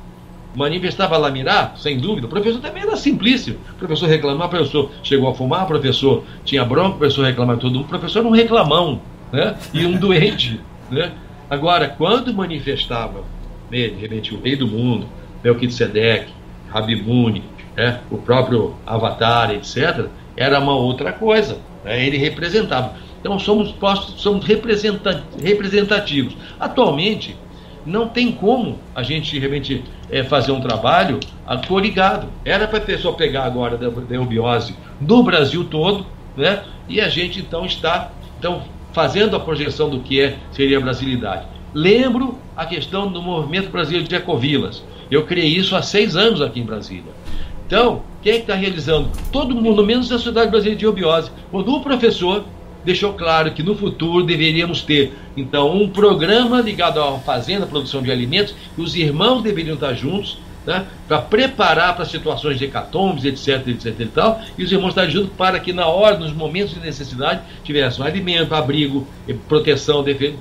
manifestava lamirar, sem dúvida. O professor também era simplíssimo. O professor reclamava, o professor chegou a fumar, o professor tinha bronca, o professor reclamava todo mundo. O professor era um reclamão né? e um doente. Né? Agora, quando manifestava né, de repente o rei do mundo, Melquisedec, Rabimune, né, o próprio Avatar, etc., era uma outra coisa. Né? Ele representava. Então somos, somos representativos. Atualmente, não tem como a gente de repente é, fazer um trabalho coligado. Era para a pessoa pegar agora da, da eubiose no Brasil todo, né? E a gente então está então fazendo a projeção do que é, seria a brasilidade. Lembro a questão do movimento brasileiro de ecovilas. Eu criei isso há seis anos aqui em Brasília. Então, quem é que está realizando? Todo mundo, menos a Sociedade Brasileira de Obiose. Quando o professor deixou claro que no futuro deveríamos ter, então, um programa ligado à fazenda, à produção de alimentos, que os irmãos deveriam estar juntos, né, para preparar para situações de hecatombes, etc, etc e tal, e os irmãos estarem juntos para que na hora, nos momentos de necessidade, tivessem alimento, abrigo, proteção, defesa.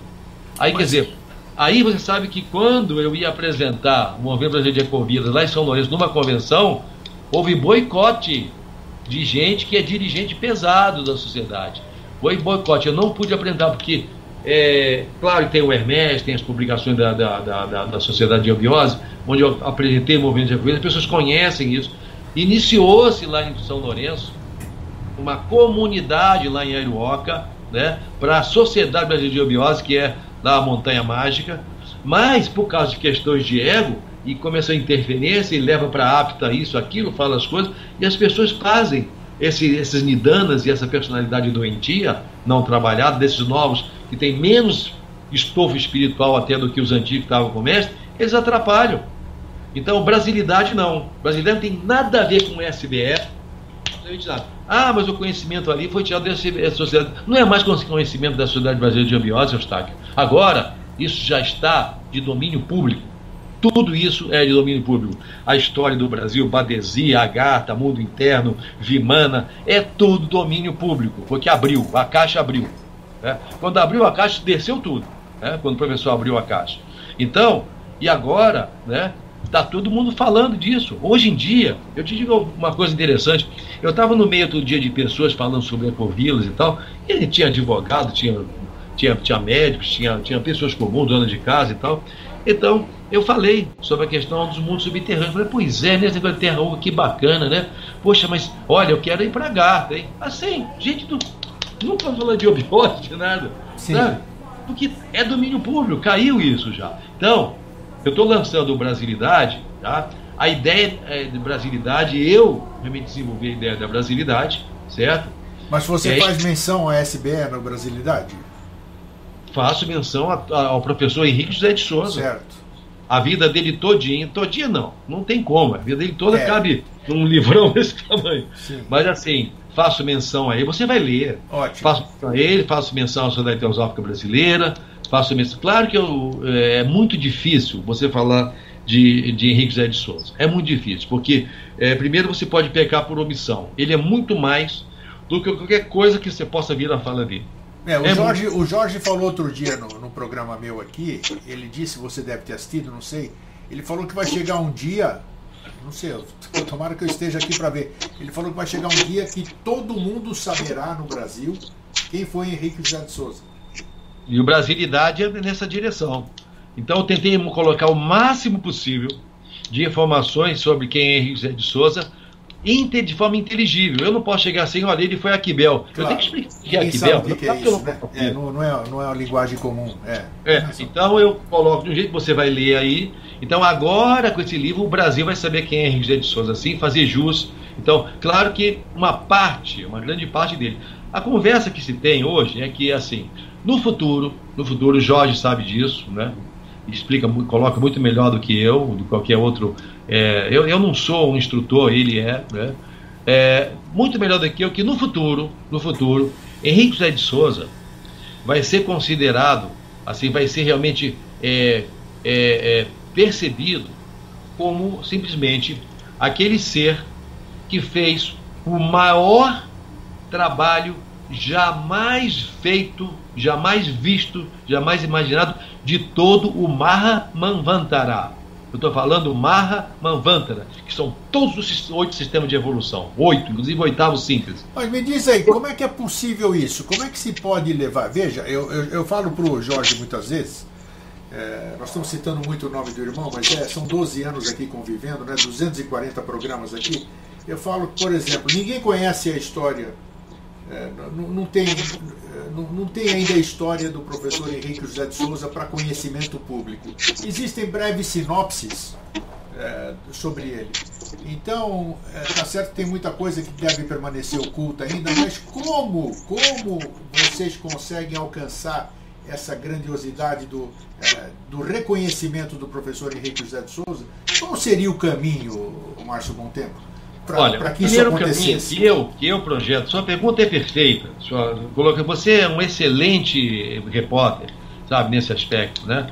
Aí, Mas... quer dizer, aí você sabe que quando eu ia apresentar o Movimento Brasileiro de Ecovidas lá em São Lourenço, numa convenção, houve boicote de gente que é dirigente pesado da sociedade. Foi boicote. Eu não pude apresentar porque é, claro tem o Hermes, tem as publicações da, da, da, da Sociedade de Obiose, onde eu apresentei o movimento de Ecovidas, as pessoas conhecem isso. Iniciou-se lá em São Lourenço uma comunidade lá em Aiuoca, né, para a Sociedade Brasileira de Obiose, que é da Montanha Mágica, mas por causa de questões de ego, e começou a interferência e leva para apta isso, aquilo, fala as coisas, e as pessoas fazem esse, esses nidanas e essa personalidade doentia, não trabalhada, desses novos que tem menos estofo espiritual até do que os antigos que estavam com o mestre, eles atrapalham. Então, brasilidade não. Brasilidade não tem nada a ver com SBF. Ah, mas o conhecimento ali foi tirado dessa sociedade. Não é mais conhecimento da Sociedade Brasileira de Ambiose, Eustáquio. Agora, isso já está de domínio público. Tudo isso é de domínio público. A história do Brasil, Badesia, Agatha, Mundo Interno, Vimana, é tudo domínio público, porque abriu, a caixa abriu. Né? Quando abriu a caixa, desceu tudo. Né? Quando o professor abriu a caixa. Então, e agora, né? Está todo mundo falando disso. Hoje em dia, eu te digo uma coisa interessante. Eu estava no meio do dia de pessoas falando sobre ecovilas e tal, e tinha advogado, tinha, tinha, tinha médicos, tinha, tinha pessoas comuns, dona de casa e tal. Então, eu falei sobre a questão dos mundos subterrâneos. Falei, pois é, negócio de terra oca, que bacana, né? Poxa, mas olha, eu quero ir para Garta, hein? Assim, gente do Nunca falou de obiose, de nada. Sim. Sabe? Porque é domínio público, caiu isso já. Então, eu estou lançando o Brasilidade, tá? a ideia é, de brasilidade, eu me desenvolvi a ideia da brasilidade, certo? Mas você é, faz menção à SBE na brasilidade? Faço menção a, a, ao professor Henrique José de Souza. Certo. A vida dele todinha, todinha não, não tem como. A vida dele toda é. cabe num livrão desse tamanho. Sim. Mas assim, faço menção a ele, você vai ler. Ótimo. Faço menção a ele, faço menção à Sociedade Teosófica Brasileira, faço menção. Claro que eu, é, é muito difícil você falar de, de Henrique Zé de Souza. É muito difícil, porque é, primeiro você pode pecar por omissão. Ele é muito mais do que qualquer coisa que você possa vir a falar dele. É, o, é Jorge, o Jorge falou outro dia no, no programa meu aqui, ele disse, você deve ter assistido, não sei, ele falou que vai chegar um dia, não sei, tomara que eu esteja aqui para ver, ele falou que vai chegar um dia que todo mundo saberá no Brasil quem foi Henrique José de Souza. E o Brasilidade é nessa direção. Então eu tentei colocar o máximo possível de informações sobre quem é Henrique José de Souza de forma inteligível. Eu não posso chegar assim, olha, ele foi Aquibel. Claro. Eu tenho que explicar o que é Aquibel. Que que é isso, né? é, não, não, é, não é uma linguagem comum. É. é. então eu coloco de um jeito que você vai ler aí. Então agora com esse livro o Brasil vai saber quem é Henrique José de Souza, assim, fazer jus. Então, claro que uma parte, uma grande parte dele. A conversa que se tem hoje é que, assim, no futuro, no futuro, o Jorge sabe disso, né? explica, coloca muito melhor do que eu, do qualquer outro. É, eu, eu não sou um instrutor, ele é, né? é, muito melhor do que eu, que no futuro, no futuro, Henrique José de Souza vai ser considerado, assim, vai ser realmente é, é, é percebido como simplesmente aquele ser que fez o maior trabalho jamais feito, jamais visto, jamais imaginado de todo o Maha Manvantara. Eu estou falando Maha Manvantara, que são todos os oito sistemas de evolução. Oito, inclusive oitavo síntese. Mas me diz aí, como é que é possível isso? Como é que se pode levar? Veja, eu, eu, eu falo para o Jorge muitas vezes, é, nós estamos citando muito o nome do irmão, mas é, são 12 anos aqui convivendo, né, 240 programas aqui. Eu falo, por exemplo, ninguém conhece a história é, não, não, tem, não, não, tem ainda a história do professor Henrique José de Souza para conhecimento público. Existem breves sinopses é, sobre ele. Então, é, tá certo que tem muita coisa que deve permanecer oculta ainda, mas como, como vocês conseguem alcançar essa grandiosidade do, é, do reconhecimento do professor Henrique José de Souza? Qual seria o caminho, Márcio Tempo? Olha, para que primeiro isso acontecesse? Que eu, que eu projeto, sua pergunta é perfeita. Sua, você é um excelente repórter, sabe, nesse aspecto, né?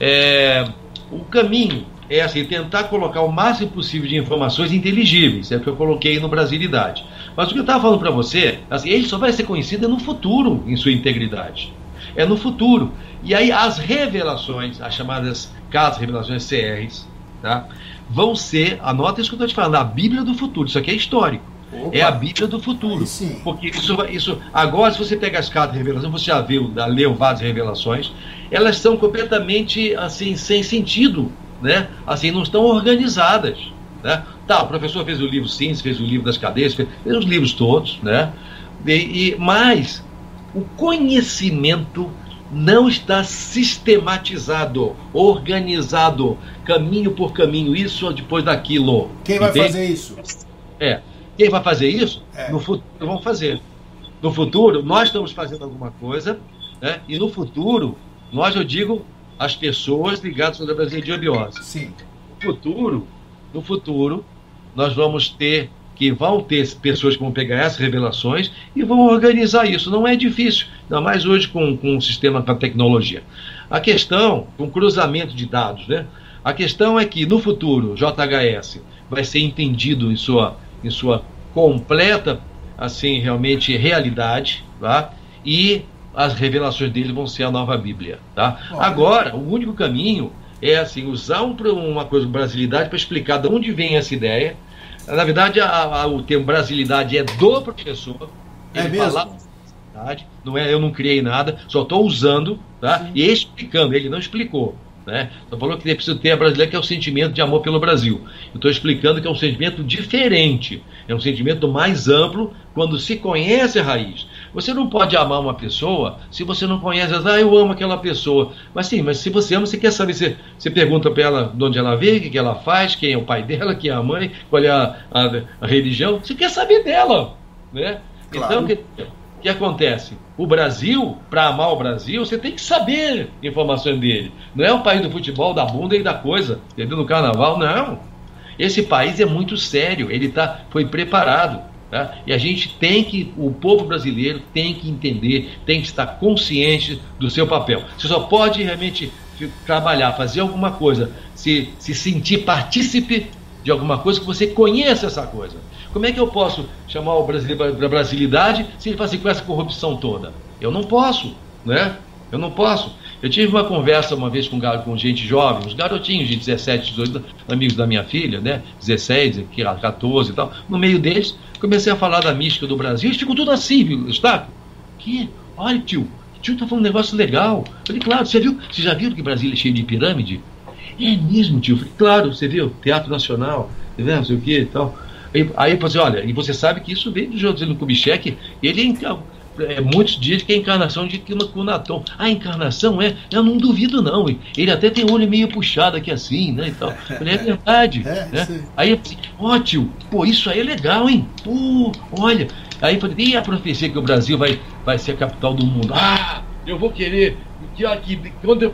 É, o caminho é assim, tentar colocar o máximo possível de informações inteligíveis, é o que eu coloquei no Brasilidade. Mas o que eu estava falando para você, assim, ele só vai ser conhecido no futuro, em sua integridade. É no futuro. E aí as revelações, as chamadas casas revelações CRs, tá? Vão ser, anota isso que eu estou te falando, a Bíblia do futuro. Isso aqui é histórico. Opa. É a Bíblia do futuro. Porque isso, isso. Agora, se você pega as cartas de revelação, você já viu, leu várias revelações, elas são completamente assim, sem sentido. Né? Assim, não estão organizadas. Né? Tá, o professor fez o livro Sim, fez o livro das cadeias, fez, fez os livros todos, né? E, e, mas o conhecimento não está sistematizado, organizado, caminho por caminho, isso depois daquilo. Quem vai Entende? fazer isso? É. Quem vai fazer isso? É. No futuro vão fazer. No futuro, nós estamos fazendo alguma coisa, né? e no futuro, nós, eu digo, as pessoas ligadas ao Brasil de Obiose. Sim. No futuro, no futuro, nós vamos ter que vão ter pessoas que vão pegar essas revelações e vão organizar isso. Não é difícil, ainda mais hoje com, com um sistema, com a tecnologia. A questão, com cruzamento de dados, né? A questão é que no futuro, JHS vai ser entendido em sua, em sua completa, assim, realmente realidade, tá? E as revelações dele vão ser a nova Bíblia, tá? Agora, o único caminho é assim usar um, uma coisa brasilidade para explicar de onde vem essa ideia na verdade, a, a, o termo brasilidade é do professor. É mesmo? Fala, não é, eu não criei nada, só estou usando tá? Sim. e explicando. Ele não explicou. Né? Então falou que é preciso ter a brasileira, que é o sentimento de amor pelo Brasil. Eu estou explicando que é um sentimento diferente, é um sentimento mais amplo quando se conhece a raiz. Você não pode amar uma pessoa se você não conhece, ah, eu amo aquela pessoa. Mas sim, mas se você ama, você quer saber, você, você pergunta para ela de onde ela veio, o que, que ela faz, quem é o pai dela, quem é a mãe, qual é a, a, a religião, você quer saber dela. Né? Claro. Então, o que, que acontece? O Brasil, para amar o Brasil, você tem que saber informações dele. Não é o país do futebol, da bunda e da coisa, entendeu? No carnaval, não. Esse país é muito sério, ele tá, foi preparado. Tá? E a gente tem que, o povo brasileiro tem que entender, tem que estar consciente do seu papel. Você só pode realmente trabalhar, fazer alguma coisa, se, se sentir partícipe de alguma coisa que você conheça essa coisa. Como é que eu posso chamar o brasileiro para brasilidade se ele faz assim, com essa corrupção toda? Eu não posso, né? Eu não posso. Eu tive uma conversa uma vez com, com gente jovem, uns garotinhos de 17, 18, amigos da minha filha, né? 16, 14 e tal. No meio deles, comecei a falar da mística do Brasil. Eles ficam tudo assim, viu, Está? Que? Olha, tio, tio tá falando um negócio legal. Eu falei, claro, você viu? Você já viu que Brasília é cheio de pirâmide? É mesmo, tio. Eu falei, claro, você viu? Teatro Nacional, né? não sei o que e tal. Aí, aí você, olha, e você sabe que isso vem do José Kubitschek, ele é é, muitos dizem que é a encarnação de Kunaton. A encarnação é, eu não duvido não. Ele até tem o olho meio puxado aqui assim, né? E tal. Falei, é verdade. É, né? Aí eu falei, ó tio, pô, isso aí é legal, hein? Pô, olha. Aí eu falei, e a profecia que o Brasil vai, vai ser a capital do mundo? Ah, eu vou querer. Que, aqui,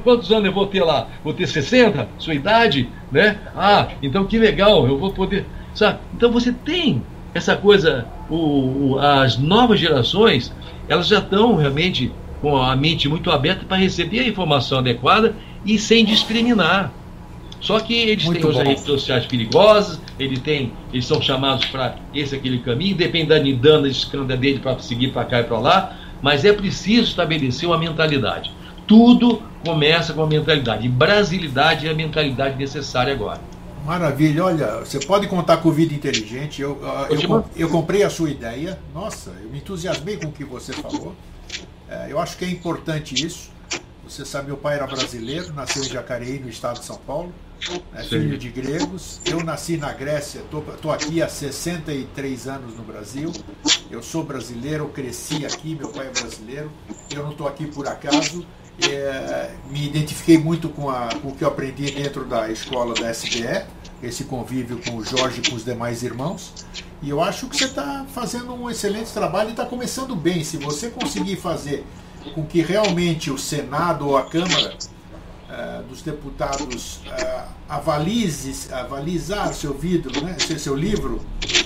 quantos anos eu vou ter lá? Vou ter 60? Sua idade? Né? Ah, então que legal, eu vou poder. Sabe? Então você tem essa coisa, o, o, as novas gerações, elas já estão realmente com a mente muito aberta para receber a informação adequada e sem discriminar. Só que eles muito têm bom. as redes sociais perigosas, eles, têm, eles são chamados para esse aquele caminho, depende da nidana, escanda dele para seguir para cá e para lá, mas é preciso estabelecer uma mentalidade. Tudo começa com a mentalidade. E brasilidade é a mentalidade necessária agora. Maravilha, olha, você pode contar com vida inteligente. Eu, eu, eu, eu, comprei a sua ideia. Nossa, eu me entusiasmei com o que você falou. É, eu acho que é importante isso. Você sabe, meu pai era brasileiro, nasceu em Jacareí, no estado de São Paulo, é filho de gregos. Eu nasci na Grécia, estou aqui há 63 anos no Brasil. Eu sou brasileiro, eu cresci aqui, meu pai é brasileiro. Eu não estou aqui por acaso. É, me identifiquei muito com, a, com o que eu aprendi dentro da escola da SBE esse convívio com o Jorge e com os demais irmãos. E eu acho que você está fazendo um excelente trabalho e está começando bem. Se você conseguir fazer com que realmente o Senado ou a Câmara uh, dos Deputados uh, avalize, avalizar seu vidro, né, seu, seu livro,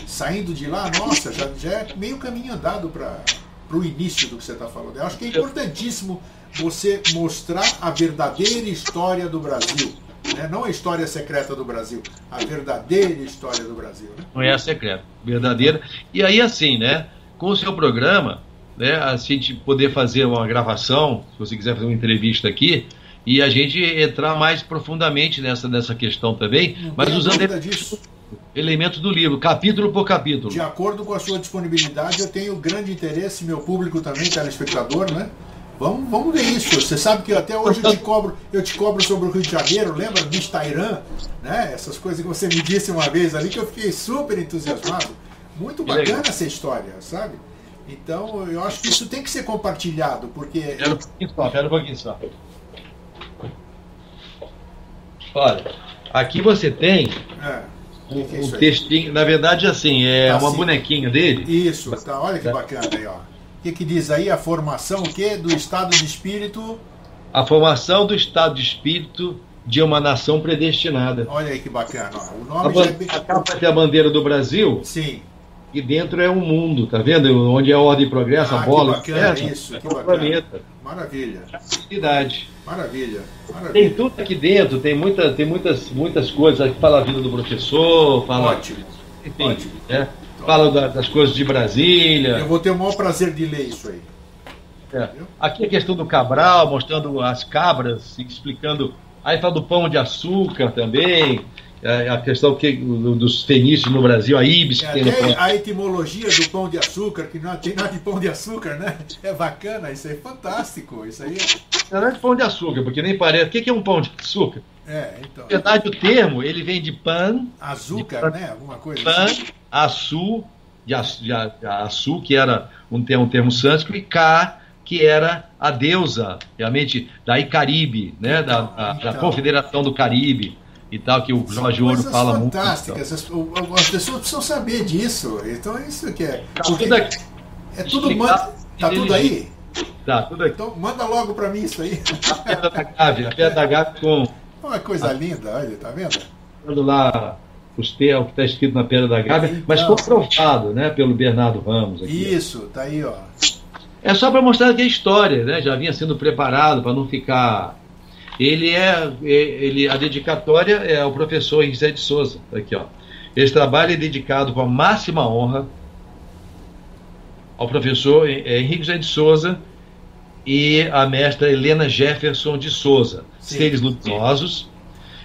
saindo de lá, nossa, já, já é meio caminho andado para o início do que você está falando. Eu acho que é importantíssimo você mostrar a verdadeira história do Brasil né? não a história secreta do Brasil, a verdadeira história do Brasil. Né? Não é a secreta, verdadeira. E aí, assim, né, com o seu programa, né, a gente poder fazer uma gravação, se você quiser fazer uma entrevista aqui, e a gente entrar mais profundamente nessa, nessa questão também, não mas usando elementos do livro, capítulo por capítulo. De acordo com a sua disponibilidade, eu tenho grande interesse, meu público também, telespectador, né? Vamos, vamos ver isso. Você sabe que até hoje eu te cobro, eu te cobro sobre o Rio de Janeiro, lembra? Bistairã, né? Essas coisas que você me disse uma vez ali que eu fiquei super entusiasmado. Muito bacana essa história, sabe? Então eu acho que isso tem que ser compartilhado, porque. Quero um pouquinho só, quero um pouquinho só. Olha, aqui você tem. É. Um, que é um textinho, na verdade, assim, é tá uma assim. bonequinha dele. Isso, tá, olha que bacana aí, ó. O que, que diz aí? A formação o quê? do estado de espírito? A formação do estado de espírito de uma nação predestinada. Olha aí que bacana. O nome a, já é... a capa tem a bandeira do Brasil. Sim. E dentro é o um mundo, tá vendo? Onde é a ordem e progresso, ah, a bola. Que bacana é, isso, que bacana. planeta. Maravilha. Cidade. Maravilha. Maravilha. Tem tudo aqui dentro, tem, muita, tem muitas, muitas coisas que fala a vida do professor, fala. Ótimo. Enfim, Ótimo. É fala da, das coisas de Brasília. Eu vou ter o maior prazer de ler isso aí. É. Aqui a questão do Cabral, mostrando as cabras, explicando. Aí fala do pão de açúcar também, é, a questão que, dos fenícios no Brasil, a ibis. É, tem a etimologia do pão de açúcar, que não tem nada de pão de açúcar, né? É bacana, isso aí é fantástico. Isso aí é... Não é de pão de açúcar, porque nem parece. O que é um pão de açúcar? É, então. Na verdade, o termo, ele vem de pan. Açúcar, né? Alguma coisa pan, assim. açu, de, de, Assu, que era um, um termo sânscrito, e Ka, que era a deusa, realmente, da Icaribe, né, da, da, então. da Confederação do Caribe e tal, que o Jorge Ouro fala muito. Fantásticas, as, as, pessoas precisam saber disso. Então é isso que é. Tá tudo aqui. É tudo. Manda, tá tudo aí? Tá, tudo aqui. Então manda logo para mim isso aí. A pedra da Gávea, a pedra da Gávea com. Uma coisa a... linda, olha, tá vendo? Quando lá os termos que está escrito na pedra da Gávea, então, mas comprovado né, pelo Bernardo Ramos. Aqui, isso, tá aí, ó. É só para mostrar que a história, né? Já vinha sendo preparado para não ficar. Ele é, é, ele, a dedicatória é ao professor Henrique de Souza, aqui ó. Esse trabalho é dedicado com a máxima honra ao professor é, Henrique José de Souza e à mestra Helena Jefferson de Souza, Sim. seres luminosos,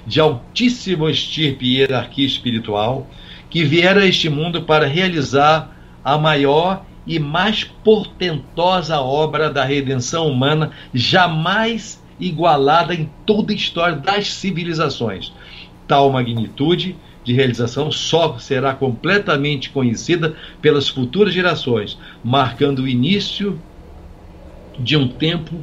de altíssimo estirpe e hierarquia espiritual, que vieram a este mundo para realizar a maior e mais portentosa obra da redenção humana jamais igualada em toda a história das civilizações. Tal magnitude de realização só será completamente conhecida pelas futuras gerações, marcando o início de um tempo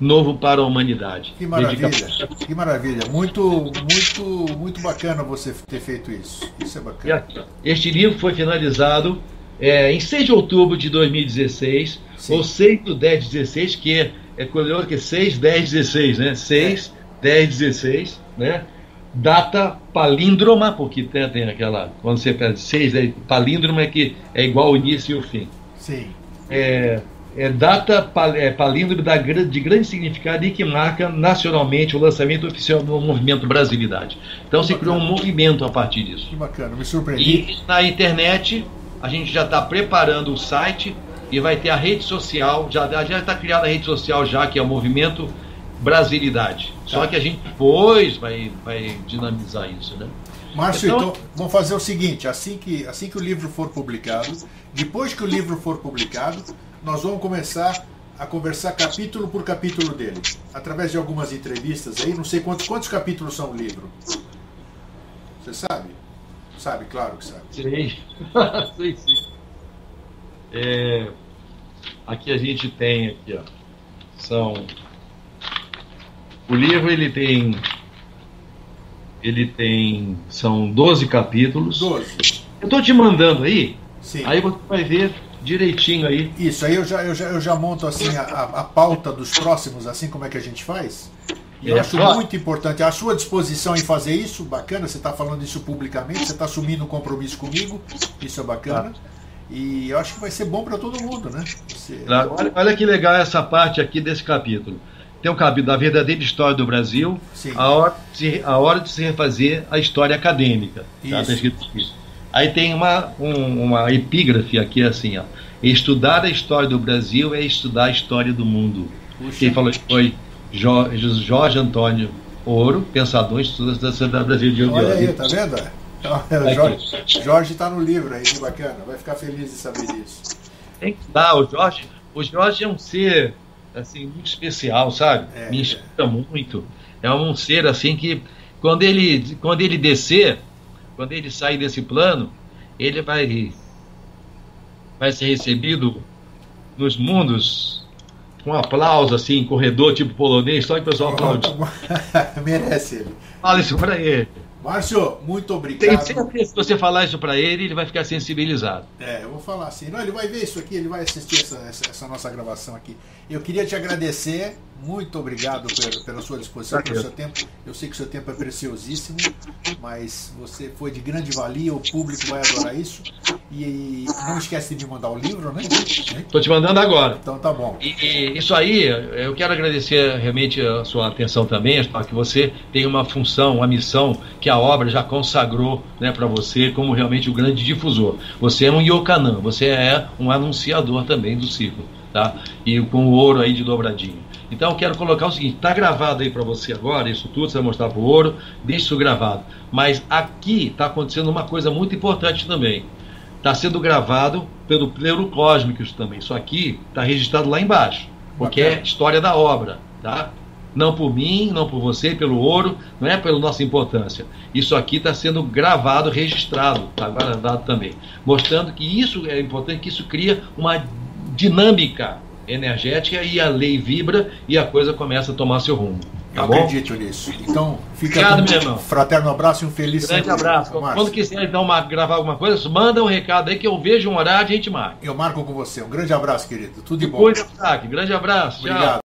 novo para a humanidade. Que maravilha, que maravilha. Muito, muito, muito bacana você ter feito isso. Isso é bacana. Este livro foi finalizado é, em 6 de outubro de 2016, Sim. ou 6 do 10 16, que é, é curioso que é 6, 10, 16, né? 6, é. 10, 16, né? Data palíndroma, porque tem, tem aquela. Quando você pede 6, é, palíndroma é que é igual o início e o fim. Sim. É, é data pal, é, palíndrome da, de grande significado e que marca nacionalmente o lançamento oficial do movimento Brasilidade. Então que se bacana. criou um movimento a partir disso. Que bacana, me surpreendi. E na internet a gente já está preparando o site e vai ter a rede social, já está criada a rede social já, que é o Movimento Brasilidade. Tá. Só que a gente depois vai, vai dinamizar isso, né? Márcio, então, então, vamos fazer o seguinte, assim que, assim que o livro for publicado, depois que o livro for publicado, nós vamos começar a conversar capítulo por capítulo dele, através de algumas entrevistas aí, não sei quantos, quantos capítulos são o livro. Você sabe? Sabe, claro que sabe. Sei, sei sim. É, aqui a gente tem aqui, ó, são o livro ele tem ele tem são 12 capítulos. 12. Eu tô te mandando aí. Sim. Aí você vai ver direitinho aí. Isso, aí eu já, eu já, eu já monto assim a, a pauta dos próximos, assim como é que a gente faz. E eu é, acho muito importante. A sua disposição em fazer isso, bacana. Você está falando isso publicamente, você está assumindo um compromisso comigo, isso é bacana. Tá. E eu acho que vai ser bom para todo mundo, né? Você... Olha, olha, que legal essa parte aqui desse capítulo. Tem o capítulo da verdadeira história do Brasil, a hora, de, a hora de se refazer a história acadêmica. Tá? Tá isso. Aí tem uma, um, uma epígrafe aqui assim, ó. Estudar a história do Brasil é estudar a história do mundo. Puxa. Quem falou foi Jorge, Jorge Antônio Ouro, pensador em estudos da Sociedade Brasil de Olha aí, tá vendo? O Jorge, Jorge está no livro aí, que bacana. Vai ficar feliz de saber disso. Tem que dar, o Jorge, o Jorge é um ser assim, muito especial, sabe? É, Me inspira é. muito. É um ser assim que quando ele, quando ele descer, quando ele sair desse plano, ele vai vai ser recebido nos mundos com um aplauso, assim, corredor tipo polonês, só que o pessoal aplaude. Merece ele. Fala isso pra ele. Márcio, muito obrigado. Tem certeza se você falar isso para ele, ele vai ficar sensibilizado. É, eu vou falar assim. Não, ele vai ver isso aqui, ele vai assistir essa, essa, essa nossa gravação aqui. Eu queria te agradecer, muito obrigado pela, pela sua disposição, pelo seu tempo. Eu sei que o seu tempo é preciosíssimo, mas você foi de grande valia, o público vai adorar isso. E não esquece de me mandar o livro, né? Estou te mandando agora. Então tá bom. E, isso aí, eu quero agradecer realmente a sua atenção também, que você tem uma função, uma missão que a obra já consagrou né, para você como realmente o grande difusor. Você é um Yokanan, você é um anunciador também do ciclo, tá? E com o ouro aí de dobradinho. Então eu quero colocar o seguinte, está gravado aí para você agora, isso tudo, você vai mostrar para o ouro, deixe isso gravado. Mas aqui está acontecendo uma coisa muito importante também está sendo gravado pelo Pleuro Cósmicos também. Isso aqui está registrado lá embaixo, porque é Bacana. é história da obra, tá? não por mim, não por você, pelo ouro, não é pela nossa importância. Isso aqui está sendo gravado, registrado, está guardado também, mostrando que isso é importante, que isso cria uma dinâmica energética e a lei vibra e a coisa começa a tomar seu rumo. Tá Eu bom? acredito nisso. Então, fica Obrigado, com meu irmão. um fraterno abraço e um feliz Grande abraço. Márcio. Quando quiser então uma- gravar alguma coisa, manda um recado aí que eu vejo um horário e a gente marca. Eu marco com você. Um grande abraço, querido. Tudo de bom. Cuida, Grande abraço. Tchau. Obrigado.